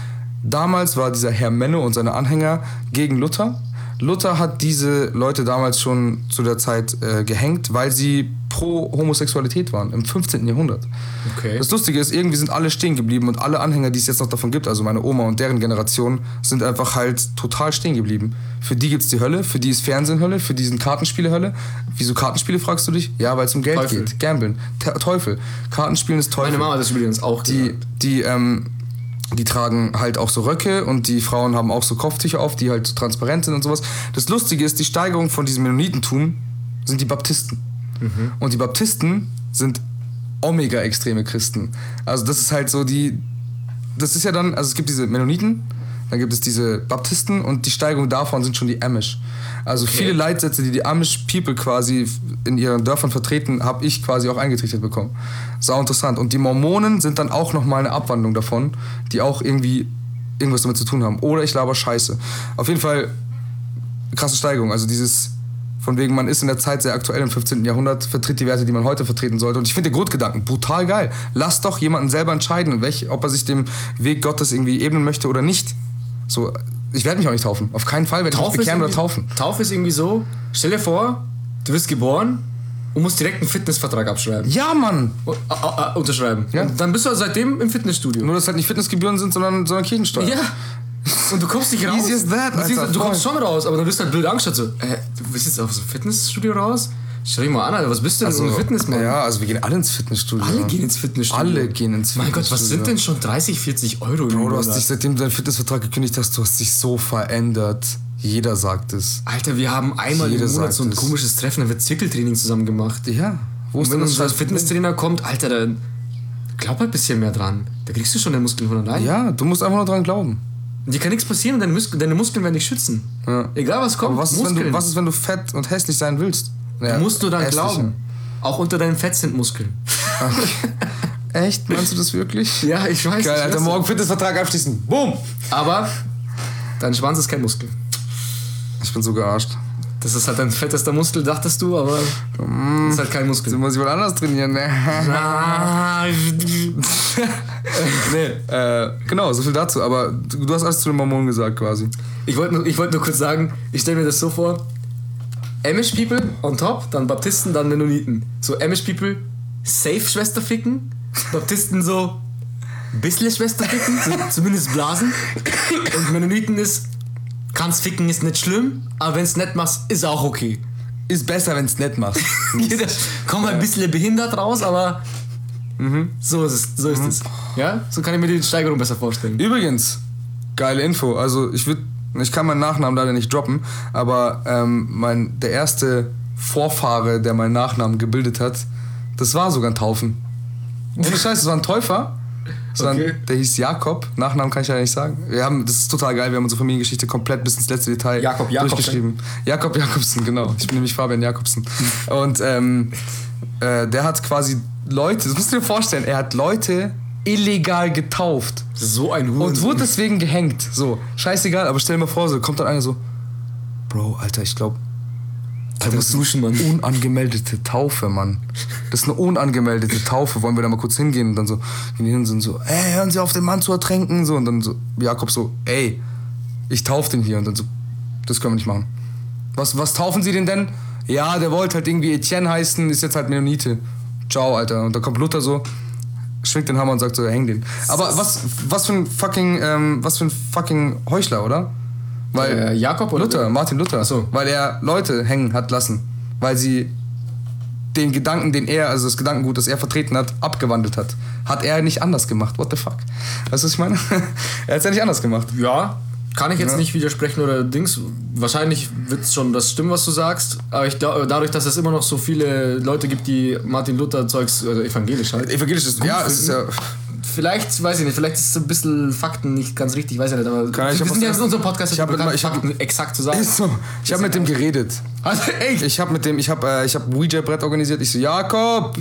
damals war dieser Herr Menno und seine Anhänger gegen Luther. Luther hat diese Leute damals schon zu der Zeit äh, gehängt, weil sie pro Homosexualität waren, im 15. Jahrhundert. Okay. Das Lustige ist, irgendwie sind alle stehen geblieben und alle Anhänger, die es jetzt noch davon gibt, also meine Oma und deren Generation, sind einfach halt total stehen geblieben. Für die gibt's die Hölle, für die ist Fernsehen Hölle, für die sind Kartenspiele Hölle. Wieso Kartenspiele, fragst du dich? Ja, weil es um Geld Teufel. geht. Gambeln. Te Teufel. Kartenspielen ist Teufel. Meine Mama hat das übrigens auch die, gesagt. die, ähm, die tragen halt auch so Röcke und die Frauen haben auch so Kopftücher auf, die halt so transparent sind und sowas. Das Lustige ist, die Steigerung von diesem Mennonitentum sind die Baptisten. Und die Baptisten sind Omega-extreme Christen. Also das ist halt so die, das ist ja dann, also es gibt diese Mennoniten, dann gibt es diese Baptisten und die Steigerung davon sind schon die Amish. Also viele Leitsätze, die die Amish People quasi in ihren Dörfern vertreten, habe ich quasi auch eingetrichtert bekommen. Sau interessant. Und die Mormonen sind dann auch nochmal eine Abwandlung davon, die auch irgendwie irgendwas damit zu tun haben. Oder ich laber Scheiße. Auf jeden Fall krasse Steigerung. Also dieses Von wegen, man ist in der Zeit sehr aktuell im 15. Jahrhundert, vertritt die Werte, die man heute vertreten sollte. Und ich finde den Grundgedanken brutal geil. Lass doch jemanden selber entscheiden, welch, ob er sich dem Weg Gottes irgendwie ebnen möchte oder nicht. So, ich werde mich auch nicht taufen. Auf keinen Fall werde ich mich bekehren oder taufen. Taufe ist irgendwie so, stell dir vor, du wirst geboren und musst direkt einen Fitnessvertrag abschreiben. Ja, Mann! Uh, uh, uh, unterschreiben. Ja. Und dann bist du seitdem im Fitnessstudio. Nur, dass halt nicht Fitnessgebühren sind, sondern, sondern Kirchensteuer. Ja. Und du kommst nicht raus. Easy as that, Alter, Du kommst schon raus, aber dann bist du halt blöd angeschaut. So, äh, du bist jetzt auf so ein Fitnessstudio raus? Schau dich mal an, Alter, was bist du denn so, ein Fitnessmann? Ja, also wir gehen alle ins Fitnessstudio. Alle gehen ins Fitnessstudio. Alle gehen ins Mein Gott, was sind Fitnessstudio. denn schon 30, 40 Euro Bro, du hast dich, seitdem du deinen Fitnessvertrag gekündigt hast, du hast dich so verändert. Jeder sagt es. Alter, wir haben einmal Jeder im Monat so ein es. komisches Treffen, da wird Zirkeltraining zusammen gemacht. Ja. Wo Und wenn unser scheiß Fitnesstrainer kommt, Alter, dann glaub halt ein bisschen mehr dran. Da kriegst du schon deine Muskeln von allein. Ja, du musst einfach nur dran glauben. Dir kann nichts passieren und deine, Muskeln, deine Muskeln werden dich schützen. Ja. Egal was kommt, Aber was ist, wenn Muskeln. du, was ist, wenn du fett und hässlich sein willst? Ja, Du musst nur dann glauben. Auch unter deinem Fett sind Muskeln. Echt? Meinst du das wirklich? Ja, ich weiß. Geil, ich Alter, morgen Fitnessvertrag abschließen. Boom! Aber dein Schwanz ist kein Muskel. Ich bin so gearscht. Das ist halt dein fettester Muskel, dachtest du, aber Mm. ist halt kein Muskel. Du musst jemand anders trainieren. Ne? (laughs) Nee, äh, genau, so viel dazu. Aber du, du hast alles zu den Mormonen gesagt quasi. Ich wollte nur, ich wollt nur kurz sagen, ich stelle mir das so vor: Amish People on top, dann Baptisten, dann Mennoniten. So Amish People safe Schwester ficken, Baptisten so bisschen Schwester ficken, so, zumindest blasen. Und Mennoniten ist, kannst ficken, ist nicht schlimm, aber wenn es nett machst, ist auch okay. Ist besser, wenn es nett machst. (laughs) Kommt halt ein bisschen behindert raus, aber so ist es. So ist es. Ja? So kann ich mir die Steigerung besser vorstellen. Übrigens, geile Info. Also ich würde, ich kann meinen Nachnamen leider nicht droppen, aber ähm, mein, der erste Vorfahre, der meinen Nachnamen gebildet hat, das war sogar ein Taufen. Ohne Scheiß, das war ein Täufer. Okay. ein, der hieß Jakob. Nachnamen kann ich ja nicht sagen. Wir haben, das ist total geil. Wir haben unsere Familiengeschichte komplett bis ins letzte Detail Jakob durchgeschrieben. Jakob Jakobsen, genau. Ich bin nämlich Fabian Jakobsen. Und ähm, äh, der hat quasi Leute, das musst du dir vorstellen, er hat Leute illegal getauft. So ein Huren. Und wurde deswegen gehängt. So, scheißegal, aber stell dir mal vor, so kommt dann einer so, Bro, Alter, ich glaube, Da musst du duschen, Mann. unangemeldete Taufe, Mann. Das ist eine unangemeldete Taufe. Wollen wir da mal kurz hingehen? Und dann so, gehen die hin und sind so, ey, hören Sie auf, den Mann zu ertränken. So, und dann so, Jakob so, ey, ich taufe den hier. Und dann so, das können wir nicht machen. Was, was taufen Sie den denn? Ja, der wollte halt irgendwie Etienne heißen, ist jetzt halt Mennonite. Ciao, Alter. Und dann kommt Luther so, schwingt den Hammer und sagt so, häng den. Aber was, was für ein fucking, ähm, was für ein fucking Heuchler, oder? Weil Äh, Jakob oder Luther? Martin Luther. so. Weil er Leute hängen hat lassen. Weil sie den Gedanken, den er, also das Gedankengut, das er vertreten hat, abgewandelt hat. Hat er nicht anders gemacht. What the fuck? Weißt du, was ich meine? (laughs) er hat es ja nicht anders gemacht. Ja, kann ich jetzt Ja. nicht widersprechen oder Dings. Wahrscheinlich wird es schon das stimmen, was du sagst. Aber ich glaube, dadurch, dass es immer noch so viele Leute gibt, die Martin Luther Zeugs, also evangelisch halt. Evangelisch ist, ja, es ist ja. Vielleicht, weiß ich nicht, vielleicht ist es ein bisschen Fakten nicht ganz richtig, weiß ich nicht. Aber Kann ich- wir hab sind ja in unserem Podcast ich hab immer- ich hab- Fakten exakt zu sagen. Ist so. Ich habe mit dem geredet. (laughs) Also, echt? Ich habe mit dem, ich habe, äh, ich habe Ouija-Brett organisiert. Ich so, Jakob!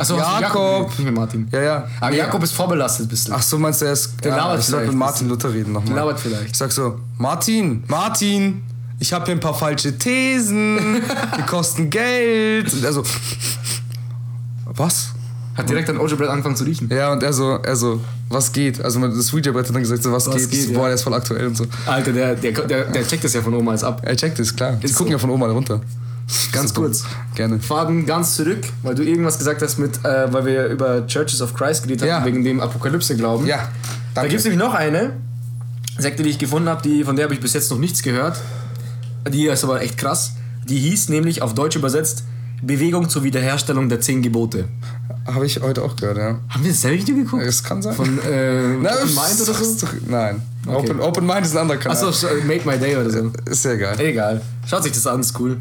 Achso, Jakob! Mit Martin. Ja, ja. Aber Nee, Jakob ist vorbelastet ein bisschen. Ach so, meinst du, er ist. Der labert ich soll vielleicht. mit Martin Luther reden nochmal. Der labert vielleicht. Ich sag so: Martin, Martin, ich habe hier ein paar falsche Thesen, (laughs) die kosten Geld. Und er so: Was? Hat direkt an Ojo-Brett angefangen zu riechen. Ja, und er so, er so, was geht? Also das Ouija-Brett hat dann gesagt, so, was, Was geht? geht, so, ja. Boah, der ist voll aktuell und so. Alter, der, der, der, der checkt das ja von oben als ab. Er checkt es, klar. Die Ist gucken so. ja von oben mal runter. Ganz kurz. Gerne. Faden ganz zurück, weil du irgendwas gesagt hast mit, äh, weil wir über Churches of Christ geredet Ja. haben, wegen dem Apokalypse-Glauben. Ja, Da danke. gibt es nämlich noch eine Sekte, die ich gefunden habe, die, von der habe ich bis jetzt noch nichts gehört. Die ist aber echt krass. Die hieß nämlich auf Deutsch übersetzt Bewegung zur Wiederherstellung der zehn Gebote. Habe ich heute auch gehört, ja. Haben wir dasselbe Video geguckt? Es kann sein. Von äh, (laughs) Na, Open Mind oder so? Nein. Open, Open Mind ist ein anderer Kanal. Achso, Made My Day oder so. Ist sehr geil. Egal. Schaut sich das an, ist cool.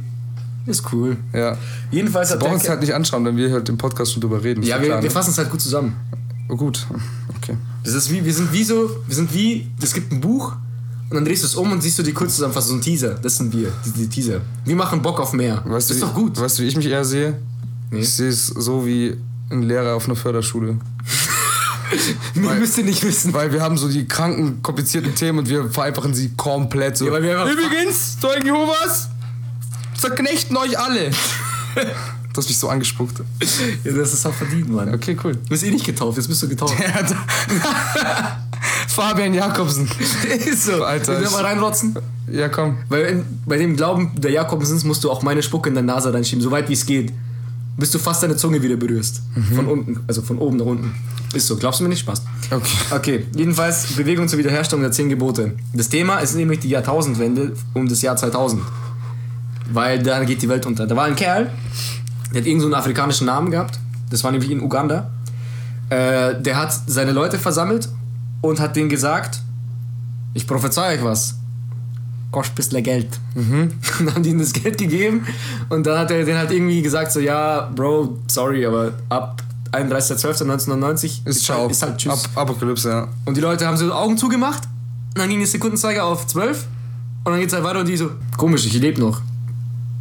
Ist cool. Ja. Jedenfalls Wir hat brauchen der es halt nicht anschauen, wenn wir halt im Podcast schon drüber reden. Ja, wir, klar, wir ne? fassen es halt gut zusammen. Oh, gut. Okay. Das ist wie, wir sind wie so, wir sind wie, es gibt ein Buch und dann drehst du es um und siehst du die Kurzzusammenfassung, so ein Teaser. Das sind wir, die, die Teaser. Wir machen Bock auf mehr. Weißt das ist du, doch gut. Weißt du, wie ich mich eher sehe? Nee. Ich sehe es so wie ein Lehrer auf einer Förderschule. (laughs) Mehr müsst ihr nicht wissen. Weil wir haben so die kranken, komplizierten Themen und wir vereinfachen sie komplett so. Ja, weil wir einfach- Übrigens, Zeugen Jehovas, zerknechten euch alle. (laughs) Du hast mich so angespuckt. Ja, das ist auch verdient, Mann. Okay, cool. Du bist eh nicht getauft, jetzt bist du getauft. (laughs) Fabian Jakobsen. (laughs) ist so. Alter, Will ich- mal reinrotzen? Ja, komm. Weil in, bei dem Glauben der Jakobsens musst du auch meine Spucke in deine Nase reinschieben, so weit wie es geht. Bis du fast deine Zunge wieder berührst. Von unten, also von oben nach unten. Ist so. Glaubst du mir nicht? Spaß. Okay. Okay, jedenfalls Bewegung zur Wiederherstellung der zehn Gebote. Das Thema ist nämlich die Jahrtausendwende um das Jahr 2000. Weil da geht die Welt unter. Da war ein Kerl, der hat irgendeinen so einen afrikanischen Namen gehabt. Das war nämlich in Uganda. Äh, der hat seine Leute versammelt und hat denen gesagt, ich prophezei euch was. Kostet ein bisschen Geld. (laughs) Und dann haben die ihm das Geld gegeben und dann hat er den halt irgendwie gesagt, so ja, Bro, sorry, aber ab 31.12.1999 Ist ciao. halt, ist halt tschüss. Ap Apokalypse, ja. Und die Leute haben so Augen zugemacht. Und dann ging der Sekundenzeiger auf 12. Und dann geht's halt weiter und die so, komisch, ich lebe noch.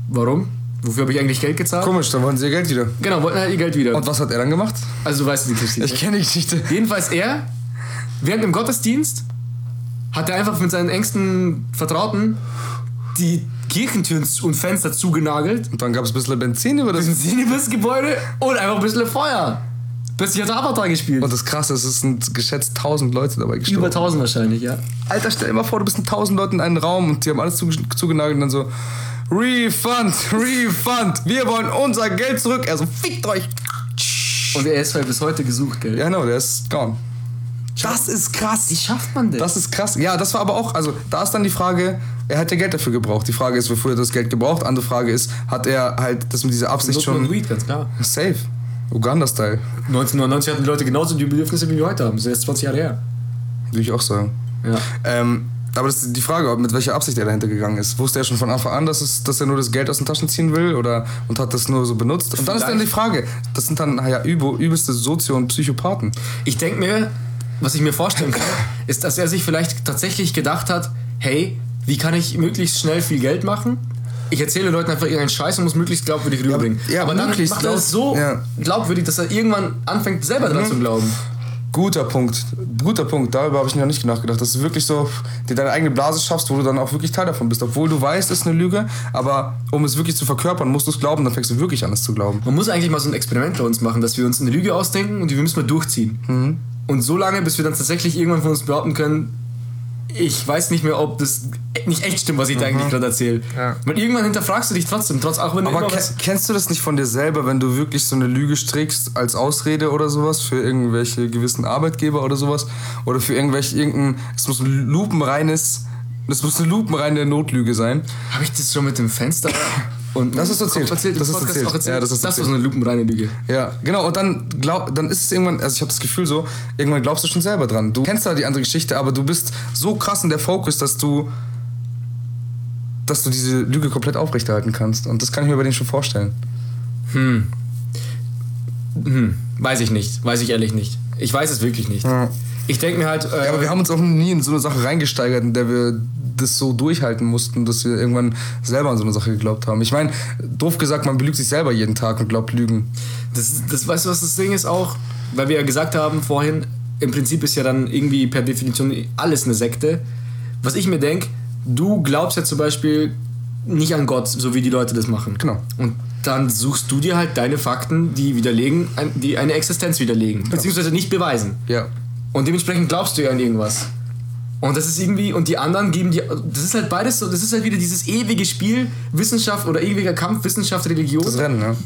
Warum? Wofür habe ich eigentlich Geld gezahlt? Komisch, dann wollen sie ihr Geld wieder. Genau, wollten halt ihr Geld wieder. Und was hat er dann gemacht? also du weißt die Geschichte. Ich kenne die Geschichte. Jedenfalls er, während dem Gottesdienst, hat er einfach mit seinen engsten Vertrauten die Kirchentüren und Fenster zugenagelt. Und dann gab es ein bisschen Benzin über das. Benzin über das Gebäude und einfach ein bisschen Feuer. Plötzlich hat er Avatar gespielt. Und das Krasse ist, es sind geschätzt 1000 Leute dabei gestorben. Über 1000 wahrscheinlich, ja. Alter, stell dir mal vor, du bist mit 1000 Leuten in einem Raum und die haben alles zuge zugenagelt und dann so: Refund, Refund, wir wollen unser Geld zurück. Er so: Fickt euch. Und er ist halt bis heute gesucht, gell? Ja, genau, der ist gone. Das ist krass. Wie schafft man das? Das ist krass. Ja, das war aber auch, also da ist dann die Frage, er hat ja Geld dafür gebraucht. Die Frage ist, wofür er das Geld gebraucht. Andere Frage ist, hat er halt das mit dieser Absicht schon Weed, ganz klar. safe? Uganda-Style, 1999 hatten die Leute genauso die Bedürfnisse, wie wir heute haben. Das ist jetzt 20 Jahre her. würde ich auch sagen. Ja. Ähm, aber das ist die Frage, mit welcher Absicht er dahinter gegangen ist. Wusste er schon von Anfang an, dass, es, dass er nur das Geld aus den Taschen ziehen will oder und hat das nur so benutzt? Und dann ist dann die Frage, das sind dann ja übe, übelste Sozio- und Psychopathen. Ich denke mir, was ich mir vorstellen kann, (laughs) ist, dass er sich vielleicht tatsächlich gedacht hat, hey, wie kann ich möglichst schnell viel Geld machen? Ich erzähle Leuten einfach irgendeinen Scheiß und muss möglichst glaubwürdig rüberbringen. ja, aber dann macht er es so ja. glaubwürdig, dass er irgendwann anfängt, selber dran zu glauben. Guter Punkt, guter Punkt. Darüber habe ich noch nicht nachgedacht. Dass du wirklich so dir deine eigene Blase schaffst, wo du dann auch wirklich Teil davon bist. Obwohl du weißt, es ist eine Lüge, aber um es wirklich zu verkörpern, musst du es glauben, dann fängst du wirklich an, es zu glauben. Man muss eigentlich mal so ein Experiment bei uns machen, dass wir uns eine Lüge ausdenken und die müssen wir durchziehen. Mhm. Und so lange, bis wir dann tatsächlich irgendwann von uns behaupten können, ich weiß nicht mehr, ob das nicht echt stimmt, was ich da eigentlich gerade erzähle. Mhm. Ja. Weil irgendwann hinterfragst du dich trotzdem, trotz auch wenn du Aber ke kennst du das nicht von dir selber, wenn du wirklich so eine Lüge strickst als Ausrede oder sowas für irgendwelche gewissen Arbeitgeber oder sowas? Oder für irgendwelche, irgendein, es muss ein lupenreines, das muss eine lupenreine Notlüge sein. Habe ich das schon mit dem Fenster (laughs) und Das ist erzählt. Das Das ist erzählt. Erzählt. Ja, das ist das war erzählt. so eine lupenreine Lüge. Ja, genau. Und dann, glaub, dann ist es irgendwann, also ich habe das Gefühl so, irgendwann glaubst du schon selber dran. Du kennst da die andere Geschichte, aber du bist so krass in der Fokus, dass du, dass du diese Lüge komplett aufrechterhalten kannst. Und das kann ich mir bei denen schon vorstellen. Hm, weiß ich nicht. Weiß ich ehrlich nicht. Ich weiß es wirklich nicht. Ja. Ich denke mir halt. Äh, Ja, aber wir haben uns auch nie in so eine Sache reingesteigert, in der wir das so durchhalten mussten, dass wir irgendwann selber an so eine Sache geglaubt haben. Ich meine, doof gesagt, man belügt sich selber jeden Tag und glaubt Lügen. Das, das weißt du, was das Ding ist auch? Weil wir ja gesagt haben vorhin, im Prinzip ist ja dann irgendwie per Definition alles eine Sekte. Was ich mir denke, du glaubst ja zum Beispiel nicht an Gott, so wie die Leute das machen. Genau. Und dann suchst du dir halt deine Fakten, die widerlegen, die eine Existenz widerlegen. Beziehungsweise nicht beweisen. Ja. Und dementsprechend glaubst du ja an irgendwas. Und das ist irgendwie, und die anderen geben dir, das ist halt beides so, das ist halt wieder dieses ewige Spiel, Wissenschaft oder ewiger Kampf, Wissenschaft, Religion Das Rennen, ne?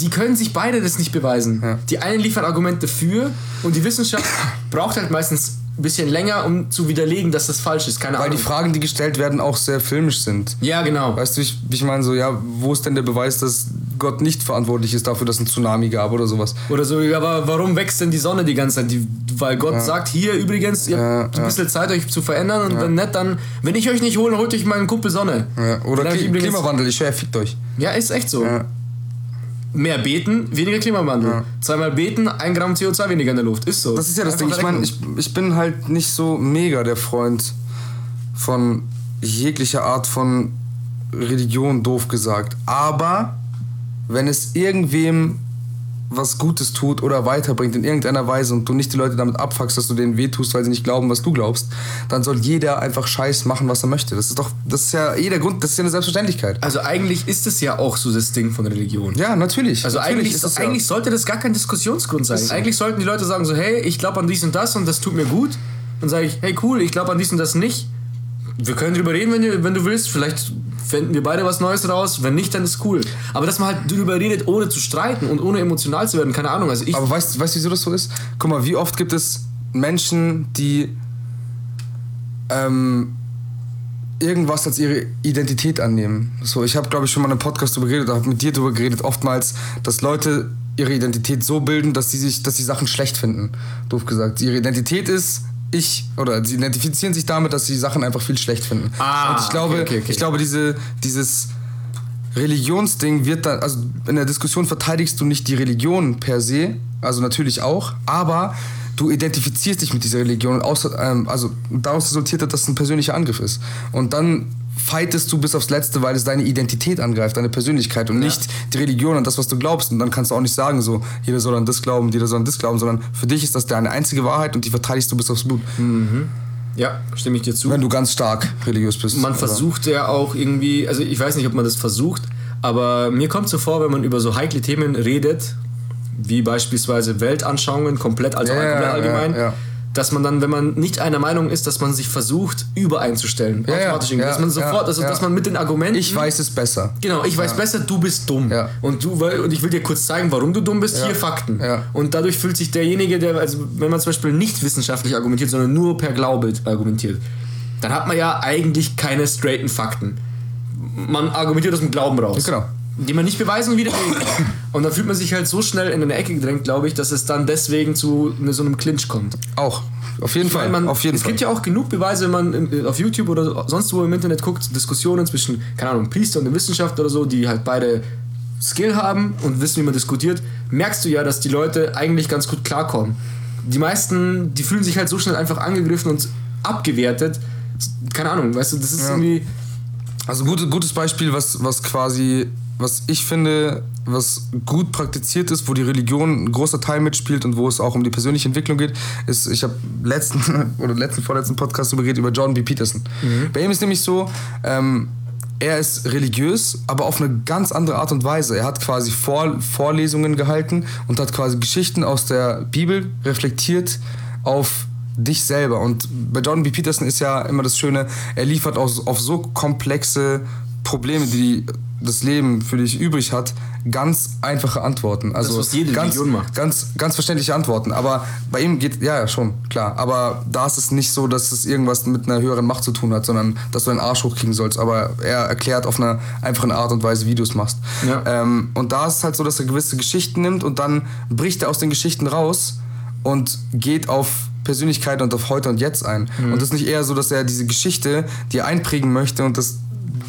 die können sich beide das nicht beweisen. Ja. Die einen liefern Argumente für und die Wissenschaft (coughs) braucht halt meistens bisschen länger, um zu widerlegen, dass das falsch ist. Keine Weil Ahnung. die Fragen, die gestellt werden, auch sehr filmisch sind. ja, genau. Weißt du, ich, ich meine so, ja, wo ist denn der Beweis, dass Gott nicht verantwortlich ist dafür, dass es einen Tsunami gab oder sowas? Oder so, ja, aber warum wächst denn die Sonne die ganze Zeit? Die, weil Gott sagt, hier übrigens, ihr Ja, habt ein ja. bisschen Zeit, euch zu verändern und wenn nicht, dann, wenn ich euch nicht hole, holt euch meinen Kumpel Sonne. Ja, oder ich Kli Klimawandel, ich höre, fickt euch. Ja, ist echt so. Mehr beten, weniger Klimawandel. Ja. Zweimal beten, ein Gramm CO2 weniger in der Luft. Ist so. Das ist ja das Ding. Einfach Ich meine, ich, ich bin halt nicht so mega der Freund von jeglicher Art von Religion, doof gesagt. Aber wenn es irgendwem was Gutes tut oder weiterbringt in irgendeiner Weise und du nicht die Leute damit abfuckst, dass du denen wehtust, weil sie nicht glauben, was du glaubst, dann soll jeder einfach Scheiß machen, was er möchte. Das ist doch, das ist ja jeder Grund, das ist ja eine Selbstverständlichkeit. Also eigentlich ist es ja auch so das Ding von Religion. Ja, natürlich. Also natürlich eigentlich, ist das ja- eigentlich sollte das gar kein Diskussionsgrund sein. So. Eigentlich sollten die Leute sagen so, hey, ich glaube an dies und das und das tut mir gut. Dann sage ich, hey cool, ich glaube an dies und das nicht. Wir können drüber reden, wenn du, wenn du willst. Vielleicht fänden wir beide was Neues raus. Wenn nicht, dann ist cool. Aber dass man halt drüber redet, ohne zu streiten und ohne emotional zu werden, keine Ahnung. Also ich, Aber weißt du, wieso das so ist? Guck mal, wie oft gibt es Menschen, die ähm, irgendwas als ihre Identität annehmen? So, ich habe, glaube ich, schon mal in einem Podcast darüber geredet, habe mit dir darüber geredet, oftmals, dass Leute ihre Identität so bilden, dass sie sich, dass sie Sachen schlecht finden. Doof gesagt. Ihre Identität ist ich oder sie identifizieren sich damit, dass sie Sachen einfach viel schlecht finden. Ah, Und ich glaube, okay, okay, okay. ich glaube, diese, dieses Religionsding wird dann, also in der Diskussion verteidigst du nicht die Religion per se, also natürlich auch, aber du identifizierst dich mit dieser Religion und außer, ähm, also daraus resultiert, dass es ein persönlicher Angriff ist. Und dann fightest du bis aufs Letzte, weil es deine Identität angreift, deine Persönlichkeit und nicht die Religion und das, was du glaubst. Und dann kannst du auch nicht sagen, so, jeder soll an das glauben, jeder soll an das glauben, sondern für dich ist das deine einzige Wahrheit und die verteidigst du bis aufs Blut. ja, stimme ich dir zu. Wenn du ganz stark religiös bist. man Also- versucht ja auch irgendwie, also ich weiß nicht, ob man das versucht, aber mir kommt so vor, wenn man über so heikle Themen redet, wie beispielsweise Weltanschauungen, komplett, also Ja, ja, allgemein, ja, ja. Dass man dann, wenn man nicht einer Meinung ist, dass man sich versucht, übereinzustellen. Ja, automatisch ja, dass man sofort, also dass man mit den Argumenten. Ich weiß es besser. Genau, ich weiß besser, du bist dumm. Und du, weil, und ich will dir kurz zeigen, warum du dumm bist. Hier Fakten. Und dadurch fühlt sich derjenige, der, also wenn man zum Beispiel nicht wissenschaftlich argumentiert, sondern nur per Glaube argumentiert, dann hat man ja eigentlich keine straighten Fakten. Man argumentiert aus dem Glauben raus. Genau. Die man nicht beweisen und widerlegen kann. Und dann fühlt man sich halt so schnell in eine Ecke gedrängt, glaube ich, dass es dann deswegen zu ne- so einem Clinch kommt. Auch. Auf jeden Fall. Man, auf jeden es Fall. gibt ja auch genug Beweise, wenn man im- auf YouTube oder sonst wo im Internet guckt, Diskussionen zwischen, keine Ahnung, Priester und der Wissenschaft oder so, die halt beide Skill haben und wissen, wie man diskutiert, merkst du ja, dass die Leute eigentlich ganz gut klarkommen. Die meisten, die fühlen sich halt so schnell einfach angegriffen und abgewertet. Keine Ahnung, weißt du, das ist Ja. irgendwie. Also gute, gutes Beispiel, was, was quasi, was ich finde, was gut praktiziert ist, wo die Religion ein großer Teil mitspielt und wo es auch um die persönliche Entwicklung geht, ist, ich habe letzten (laughs) oder letzten, vorletzten Podcast darüber geredet, über Jordan B. Peterson. Bei ihm ist nämlich so, ähm, er ist religiös, aber auf eine ganz andere Art und Weise. Er hat quasi Vor Vorlesungen gehalten und hat quasi Geschichten aus der Bibel reflektiert auf dich selber. Und bei Jordan B. Peterson ist ja immer das Schöne, er liefert aus, auf so komplexe Probleme, die das Leben für dich übrig hat, ganz einfache Antworten. Also was jede ganz. Ganz, ganz verständliche Antworten. Aber bei ihm geht, ja, ja, schon, klar. Aber da ist es nicht so, dass es irgendwas mit einer höheren Macht zu tun hat, sondern dass du einen Arsch hochkriegen sollst. Aber er erklärt auf einer einfachen Art und Weise, wie du es machst. Ja. Ähm, und da ist es halt so, dass er gewisse Geschichten nimmt und dann bricht er aus den Geschichten raus und geht auf Persönlichkeit und auf heute und jetzt ein. Mhm. Und das ist nicht eher so, dass er diese Geschichte dir einprägen möchte und das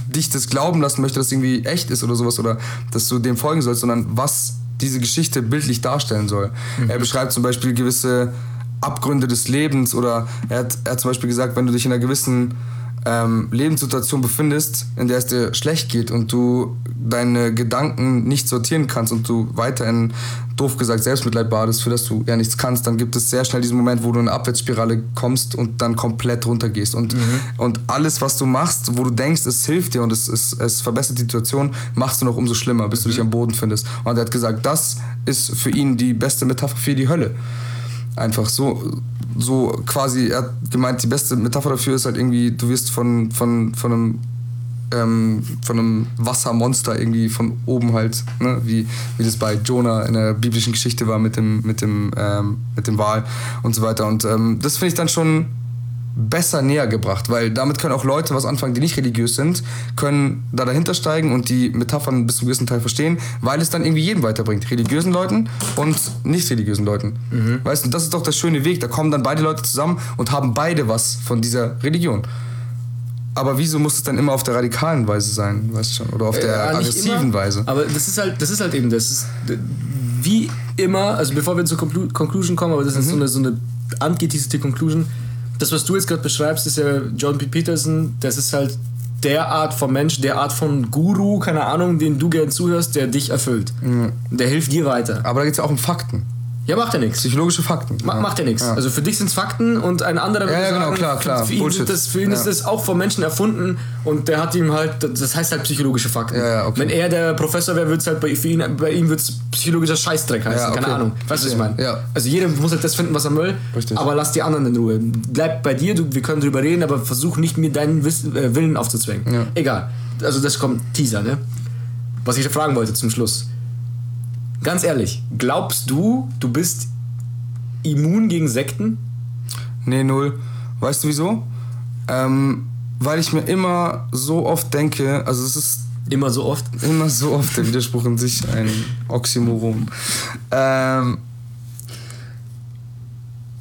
dich das glauben lassen möchte, dass es irgendwie echt ist oder sowas oder dass du dem folgen sollst, sondern was diese Geschichte bildlich darstellen soll. Mhm. Er beschreibt zum Beispiel gewisse Abgründe des Lebens oder er hat, er hat zum Beispiel gesagt, wenn du dich in einer gewissen ähm, Lebenssituation befindest, in der es dir schlecht geht und du deine Gedanken nicht sortieren kannst und du weiterhin, doof gesagt, Selbstmitleid badest, für das du ja nichts kannst, dann gibt es sehr schnell diesen Moment, wo du in eine Abwärtsspirale kommst und dann komplett runtergehst. Und, und alles, was du machst, wo du denkst, es hilft dir und es, es, es verbessert die Situation, machst du noch umso schlimmer, bis du dich am Boden findest. Und er hat gesagt, das ist für ihn die beste Metapher für die Hölle einfach so, so quasi, er hat gemeint, die beste Metapher dafür ist halt irgendwie, du wirst von, von, von einem ähm, von einem Wassermonster irgendwie von oben halt, ne? wie, wie das bei Jonah in der biblischen Geschichte war mit dem, mit dem, ähm, mit dem Wal und so weiter. Und ähm, das finde ich dann schon besser näher gebracht, weil damit können auch Leute was anfangen, die nicht religiös sind, können da dahinter steigen und die Metaphern bis zu einem gewissen Teil verstehen, weil es dann irgendwie jeden weiterbringt. Religiösen Leuten und nicht religiösen Leuten. Weißt du, das ist doch der schöne Weg. Da kommen dann beide Leute zusammen und haben beide was von dieser Religion. Aber wieso muss es dann immer auf der radikalen Weise sein, weißt du schon? Oder auf der Ja, nicht aggressiven immer, Weise? Aber das ist halt, das ist halt eben das. Ist, wie immer, also bevor wir zur Conclu Conclusion kommen, aber das ist so eine, so eine angetieselte Conclusion. Das, was du jetzt gerade beschreibst, ist ja John P. Peterson, das ist halt der Art von Mensch, der Art von Guru, keine Ahnung, den du gern zuhörst, der dich erfüllt. Der hilft dir weiter. Aber da geht es ja auch um Fakten. Ja, macht ja nichts. Psychologische Fakten. Ma ja. Macht ja nichts. Ja. Also für dich sind es Fakten und ein anderer Ja, würde ja, genau, sagen, klar, klar. Für ihn, Bullshit. sind das, für ihn ist Ja. das auch vom Menschen erfunden und der hat ihm halt, das heißt halt psychologische Fakten. Ja, ja, okay. Wenn er der Professor wäre, würde es halt bei, für ihn, bei ihm wird's psychologischer Scheißdreck heißen. Ja, Keine okay. Ahnung. Weißt du, was ich meine? Ja. Also jeder muss halt das finden, was er will, Richtig. aber lass die anderen in Ruhe. Bleib bei dir, du, wir können drüber reden, aber versuch nicht mir deinen Wiss, äh, Willen aufzuzwängen. Ja. Egal. Also das kommt Teaser, ne? Was ich fragen wollte zum Schluss. Ganz ehrlich, glaubst du, du bist immun gegen Sekten? Nee, null. Weißt du wieso? Ähm, weil ich mir immer so oft denke, also es ist Immer so oft. immer so oft der Widerspruch in sich ein Oxymoron. Ähm,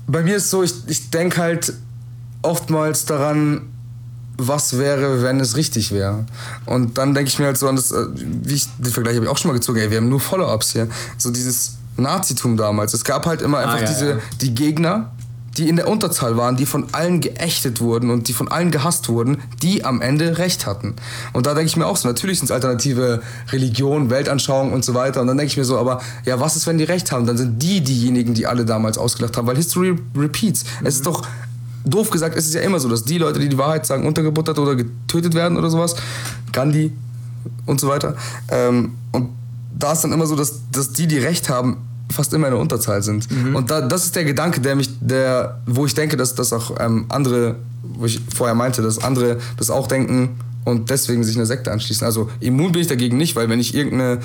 bei mir ist so, ich, ich denke halt oftmals daran, was wäre, wenn es richtig wäre. Und dann denke ich mir halt so an das, äh, wie ich, den Vergleich habe ich auch schon mal gezogen, ey, wir haben nur Follow-ups hier. So dieses Nazitum damals. Es gab halt immer einfach ja, diese, ja. die Gegner, die in der Unterzahl waren, die von allen geächtet wurden und die von allen gehasst wurden, die am Ende Recht hatten. Und da denke ich mir auch so, natürlich sind es alternative Religionen, Weltanschauungen und so weiter. Und dann denke ich mir so, aber ja, was ist, wenn die Recht haben? Dann sind die diejenigen, die alle damals ausgelacht haben, weil History repeats. Es ist doch, doof gesagt, es ist ja immer so, dass die Leute, die die Wahrheit sagen, untergebuttert oder getötet werden oder sowas. Gandhi und so weiter. Ähm, und da ist dann immer so, dass, dass die, die Recht haben, fast immer in der Unterzahl sind. Und da, das ist der Gedanke, der mich, der, wo ich denke, dass, dass auch ähm, andere, wo ich vorher meinte, dass andere das auch denken und deswegen sich einer Sekte anschließen. Also immun bin ich dagegen nicht, weil wenn ich irgendeine,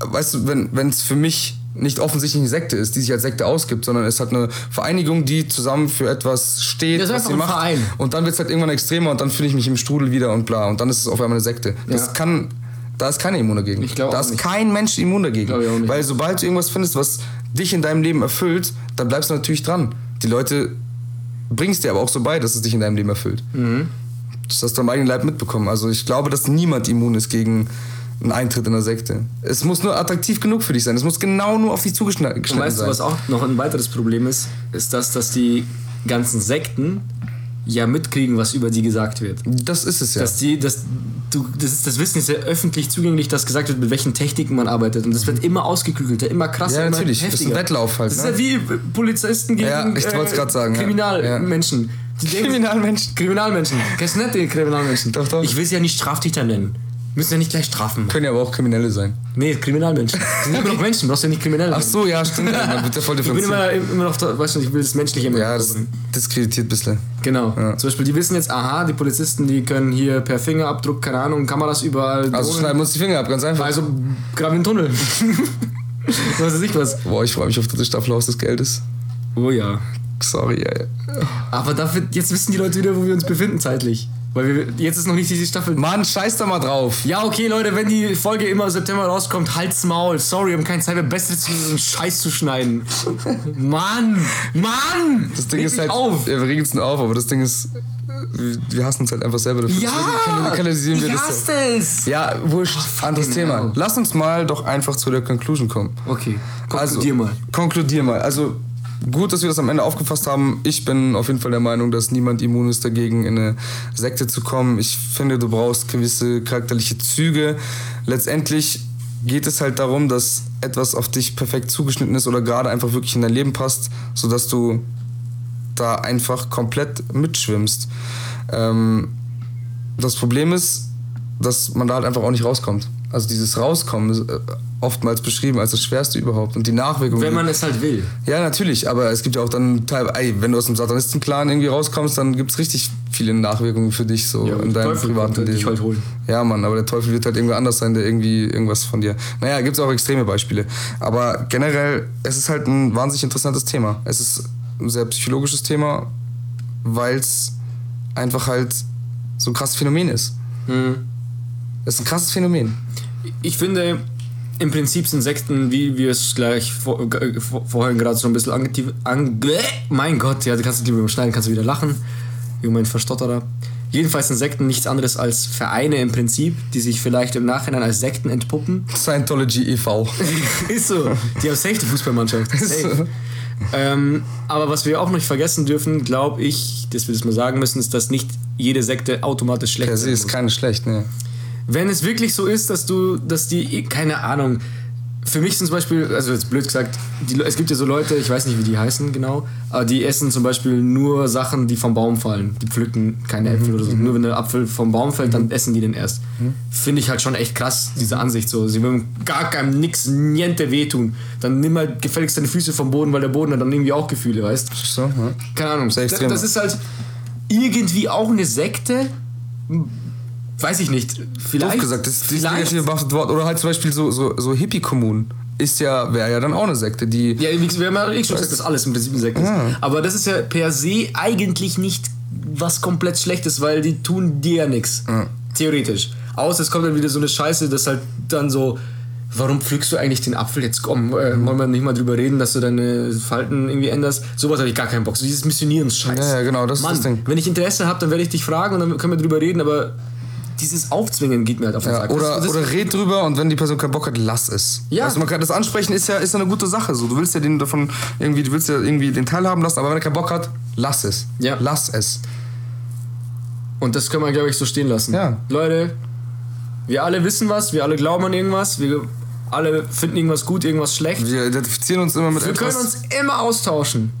weißt du, wenn es für mich nicht offensichtlich eine Sekte ist, die sich als Sekte ausgibt, sondern es hat eine Vereinigung, die zusammen für etwas steht, Das was sie macht. Verein. Und dann wird es halt irgendwann extremer und dann finde ich mich im Strudel wieder und bla. Und dann ist es auf einmal eine Sekte. Das Ja. kann. Da ist keiner immun dagegen. Ich da ist nicht. kein Mensch immun dagegen. Weil sobald du irgendwas findest, was dich in deinem Leben erfüllt, dann bleibst du natürlich dran. Die Leute bringen es dir aber auch so bei, dass es dich in deinem Leben erfüllt. Mhm. Das hast du am eigenen Leib mitbekommen. Also ich glaube, dass niemand immun ist gegen einen Eintritt in eine Sekte. Es muss nur attraktiv genug für dich sein. Es muss genau nur auf dich zugeschnitten Und weißt sein. du, was auch noch ein weiteres Problem ist? Ist das, dass die ganzen Sekten ja mitkriegen, was über die gesagt wird. Das ist es ja. Dass die, dass du, das, ist, das Wissen ist ja öffentlich zugänglich, dass gesagt wird, mit welchen Techniken man arbeitet. Und das wird immer ausgeklügelter, immer krasser, Ja, immer natürlich. Das ist ein heftiger. Wettlauf halt, Das ist ne? ja wie Polizisten gegen Ja, ich grad sagen, ja. Kriminalmenschen. Denken- Kriminalmenschen. Kriminalmenschen. Kennst du nicht den Kriminalmenschen? Doch, doch. Ich will sie ja nicht Straftäter nennen. Müssen ja nicht gleich Strafen. Können ja aber auch Kriminelle sein. Nee, Kriminalmenschen. (laughs) Die sind immer noch Menschen, brauchst ja nicht kriminell Ach so, ja, stimmt. Man wird ja voll Ich bin immer, immer noch, da, weißt du, ich will das Menschliche immer Ja, das diskreditiert ein bisschen. Genau. Ja. Zum Beispiel, die wissen jetzt, aha, die Polizisten, die können hier per Fingerabdruck, keine Ahnung, Kameras überall. Also schneiden wir uns die Finger ab, ganz einfach. also graben einen Tunnel. (laughs) was weiß ich was. Boah, ich freue mich auf dritte Staffel Haus des Geldes. Oh ja. Sorry, ey. Aber dafür, jetzt wissen die Leute wieder, wo wir uns befinden zeitlich. Weil wir, jetzt ist noch nicht diese Staffel. Mann, scheiß da mal drauf. Ja, okay, Leute, wenn die Folge immer im September rauskommt, halt's Maul. Sorry, wir haben keine Zeit mehr, zu diesem Scheiß zu schneiden. (laughs) Mann! Mann! Das Ding Reg ist halt. auf. Ja, wir regen es nur auf, aber das Ding ist. wir- hassen uns halt einfach selber dafür. Ja! Deswegen kanalisieren wir ich das. hasse es! Ja, wurscht. Anderes fucking Thema. Lass uns mal doch einfach zu der Conclusion kommen. Okay, Also, konkludier mal. Konkludier mal. Also, gut, dass wir das am Ende aufgefasst haben. Ich bin auf jeden Fall der Meinung, dass niemand immun ist dagegen, in eine Sekte zu kommen. Ich finde, du brauchst gewisse charakterliche Züge. Letztendlich geht es halt darum, dass etwas auf dich perfekt zugeschnitten ist oder gerade einfach wirklich in dein Leben passt, sodass du da einfach komplett mitschwimmst. Ähm, das Problem ist, dass man da halt einfach auch nicht rauskommt. Also dieses Rauskommen ist äh, oftmals beschrieben als das Schwerste überhaupt. Und die Nachwirkungen. Wenn man es halt will. ja, natürlich, aber es gibt ja auch dann teilweise, ey, wenn du aus dem Satanistenclan irgendwie rauskommst, dann gibt es richtig viele Nachwirkungen für dich so Ja, in deinem Teufel privaten Leben. dich halt holen. Ja, Mann, aber der Teufel wird halt irgendwo anders sein, der irgendwie irgendwas von dir. Naja, gibt es auch extreme Beispiele. Aber generell, es ist halt ein wahnsinnig interessantes Thema. Es ist ein sehr psychologisches Thema, weil es einfach halt so ein krasses Phänomen ist. Es ist ein krasses Phänomen. Ich finde, im Prinzip sind Sekten, wie wir es gleich vor, äh, vor, vorhin gerade so ein bisschen angeteasert ange Mein Gott, ja, du kannst lieber überschneiden, kannst du wieder lachen. Wie mein Verstotterer. Jedenfalls sind Sekten nichts anderes als Vereine im Prinzip, die sich vielleicht im Nachhinein als Sekten entpuppen. Scientology e.V. (laughs) Ist so. Die haben safe die Fußballmannschaft. Ist Safe. so. ähm, aber was wir auch nicht vergessen dürfen, glaube ich, dass wir das mal sagen müssen, ist, dass nicht jede Sekte automatisch schlecht sein se ist keine schlecht, ne. Wenn es wirklich so ist, dass du, dass die, keine Ahnung, für mich sind zum Beispiel, also jetzt blöd gesagt, die, es gibt ja so Leute, ich weiß nicht, wie die heißen genau, aber die essen zum Beispiel nur Sachen, die vom Baum fallen. Die pflücken keine Äpfel oder so. Nur wenn der Apfel vom Baum fällt, dann essen die den erst. Finde ich halt schon echt krass, diese Ansicht so. Sie wollen gar keinem nix, niente wehtun. Dann nimm halt gefälligst deine Füße vom Boden, weil der Boden hat dann irgendwie auch Gefühle, weißt So, ja. keine Ahnung. Das, extrem. das ist halt irgendwie auch eine Sekte. Weiß ich nicht. Vielleicht. Doof gesagt, das ist das vielleicht, negative behaftet Wort. Oder halt zum Beispiel so, so, so Hippie-Kommunen. Ist ja, wäre ja dann auch eine Sekte, die. Ja, wie wir haben ja eh schon gesagt, dass alles im Prinzip eine Sekte ist. Aber das ist ja per se eigentlich nicht was komplett Schlechtes, weil die tun dir ja nichts. Theoretisch. Außer es kommt dann wieder so eine Scheiße, dass halt dann so. Warum pflückst du eigentlich den Apfel? Jetzt komm, äh, wollen wir nicht mal drüber reden, dass du deine Falten irgendwie änderst. Sowas habe ich gar keinen Bock. So dieses Missionierens-Scheiß. Ja, ja, genau, das ist Mann, das Ding. Wenn ich Interesse habe, dann werde ich dich fragen und dann können wir drüber reden, aber dieses Aufzwingen geht mir halt auf den Ja, Sack. oder, oder red drüber und wenn die Person keinen Bock hat, lass es. Ja. Also man kann das ansprechen ist ja, ist ja eine gute Sache. So. Du willst ja den davon irgendwie, du willst ja irgendwie den teilhaben lassen, aber wenn er keinen Bock hat, lass es. Ja. Lass es. Und das können wir, glaube ich, so stehen lassen. Ja. Leute, wir alle wissen was, wir alle glauben an irgendwas, wir alle finden irgendwas gut, irgendwas schlecht. Wir identifizieren uns immer mit Wir etwas. können uns immer austauschen.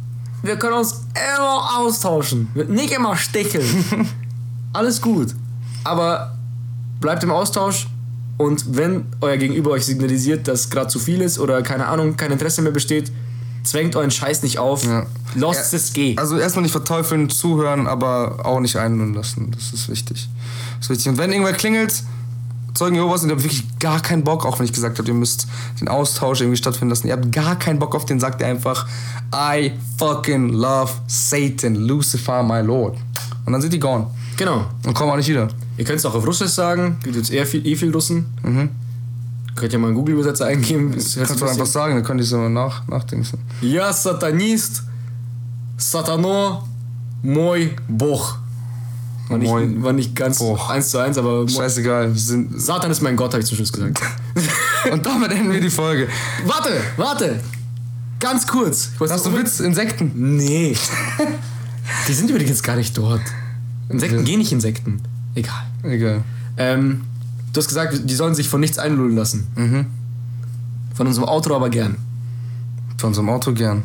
Wir können uns immer austauschen. Nicht immer sticheln. (laughs) Alles gut. Aber bleibt im Austausch und wenn euer Gegenüber euch signalisiert, dass gerade zu viel ist oder keine Ahnung, kein Interesse mehr besteht, zwängt euren Scheiß nicht auf. Ja. Lasst Ja, es gehen. Also erstmal nicht verteufeln, zuhören, aber auch nicht einlullen lassen. Das ist wichtig. Das ist wichtig. Und wenn irgendwer klingelt, Zeugen Jehovas und ihr habt wirklich gar keinen Bock, auch wenn ich gesagt habe, ihr müsst den Austausch irgendwie stattfinden lassen. Ihr habt gar keinen Bock auf den, sagt ihr einfach, I fucking love Satan, Lucifer, my Lord. Und dann sind die gone. Genau. Und kommen auch nicht wieder. Ihr könnt es auch auf Russisch sagen, gibt jetzt eher viel, eh viel Russen. Mhm. Könnt ihr mal einen Google-Übersetzer eingeben. Das Kannst ein du einfach sagen, dann könnt ihr es immer nach, nachdenken. Ja, Satanist, Satano, moi, Boch. War nicht, Moin. war nicht ganz Boch. eins zu eins, aber. Scheißegal. Sind Satan ist mein Gott, habe ich zum Schluss gesagt. (laughs) Und damit enden wir die Folge. Warte, warte! Ganz kurz. Hast du Witz? Insekten? Nee. (laughs) die sind übrigens gar nicht dort. Insekten gehen nicht Insekten. Egal. Egal. Ähm, du hast gesagt, die sollen sich von nichts einlullen lassen. Mhm. Von unserem Auto aber gern. Von einem Auto gern.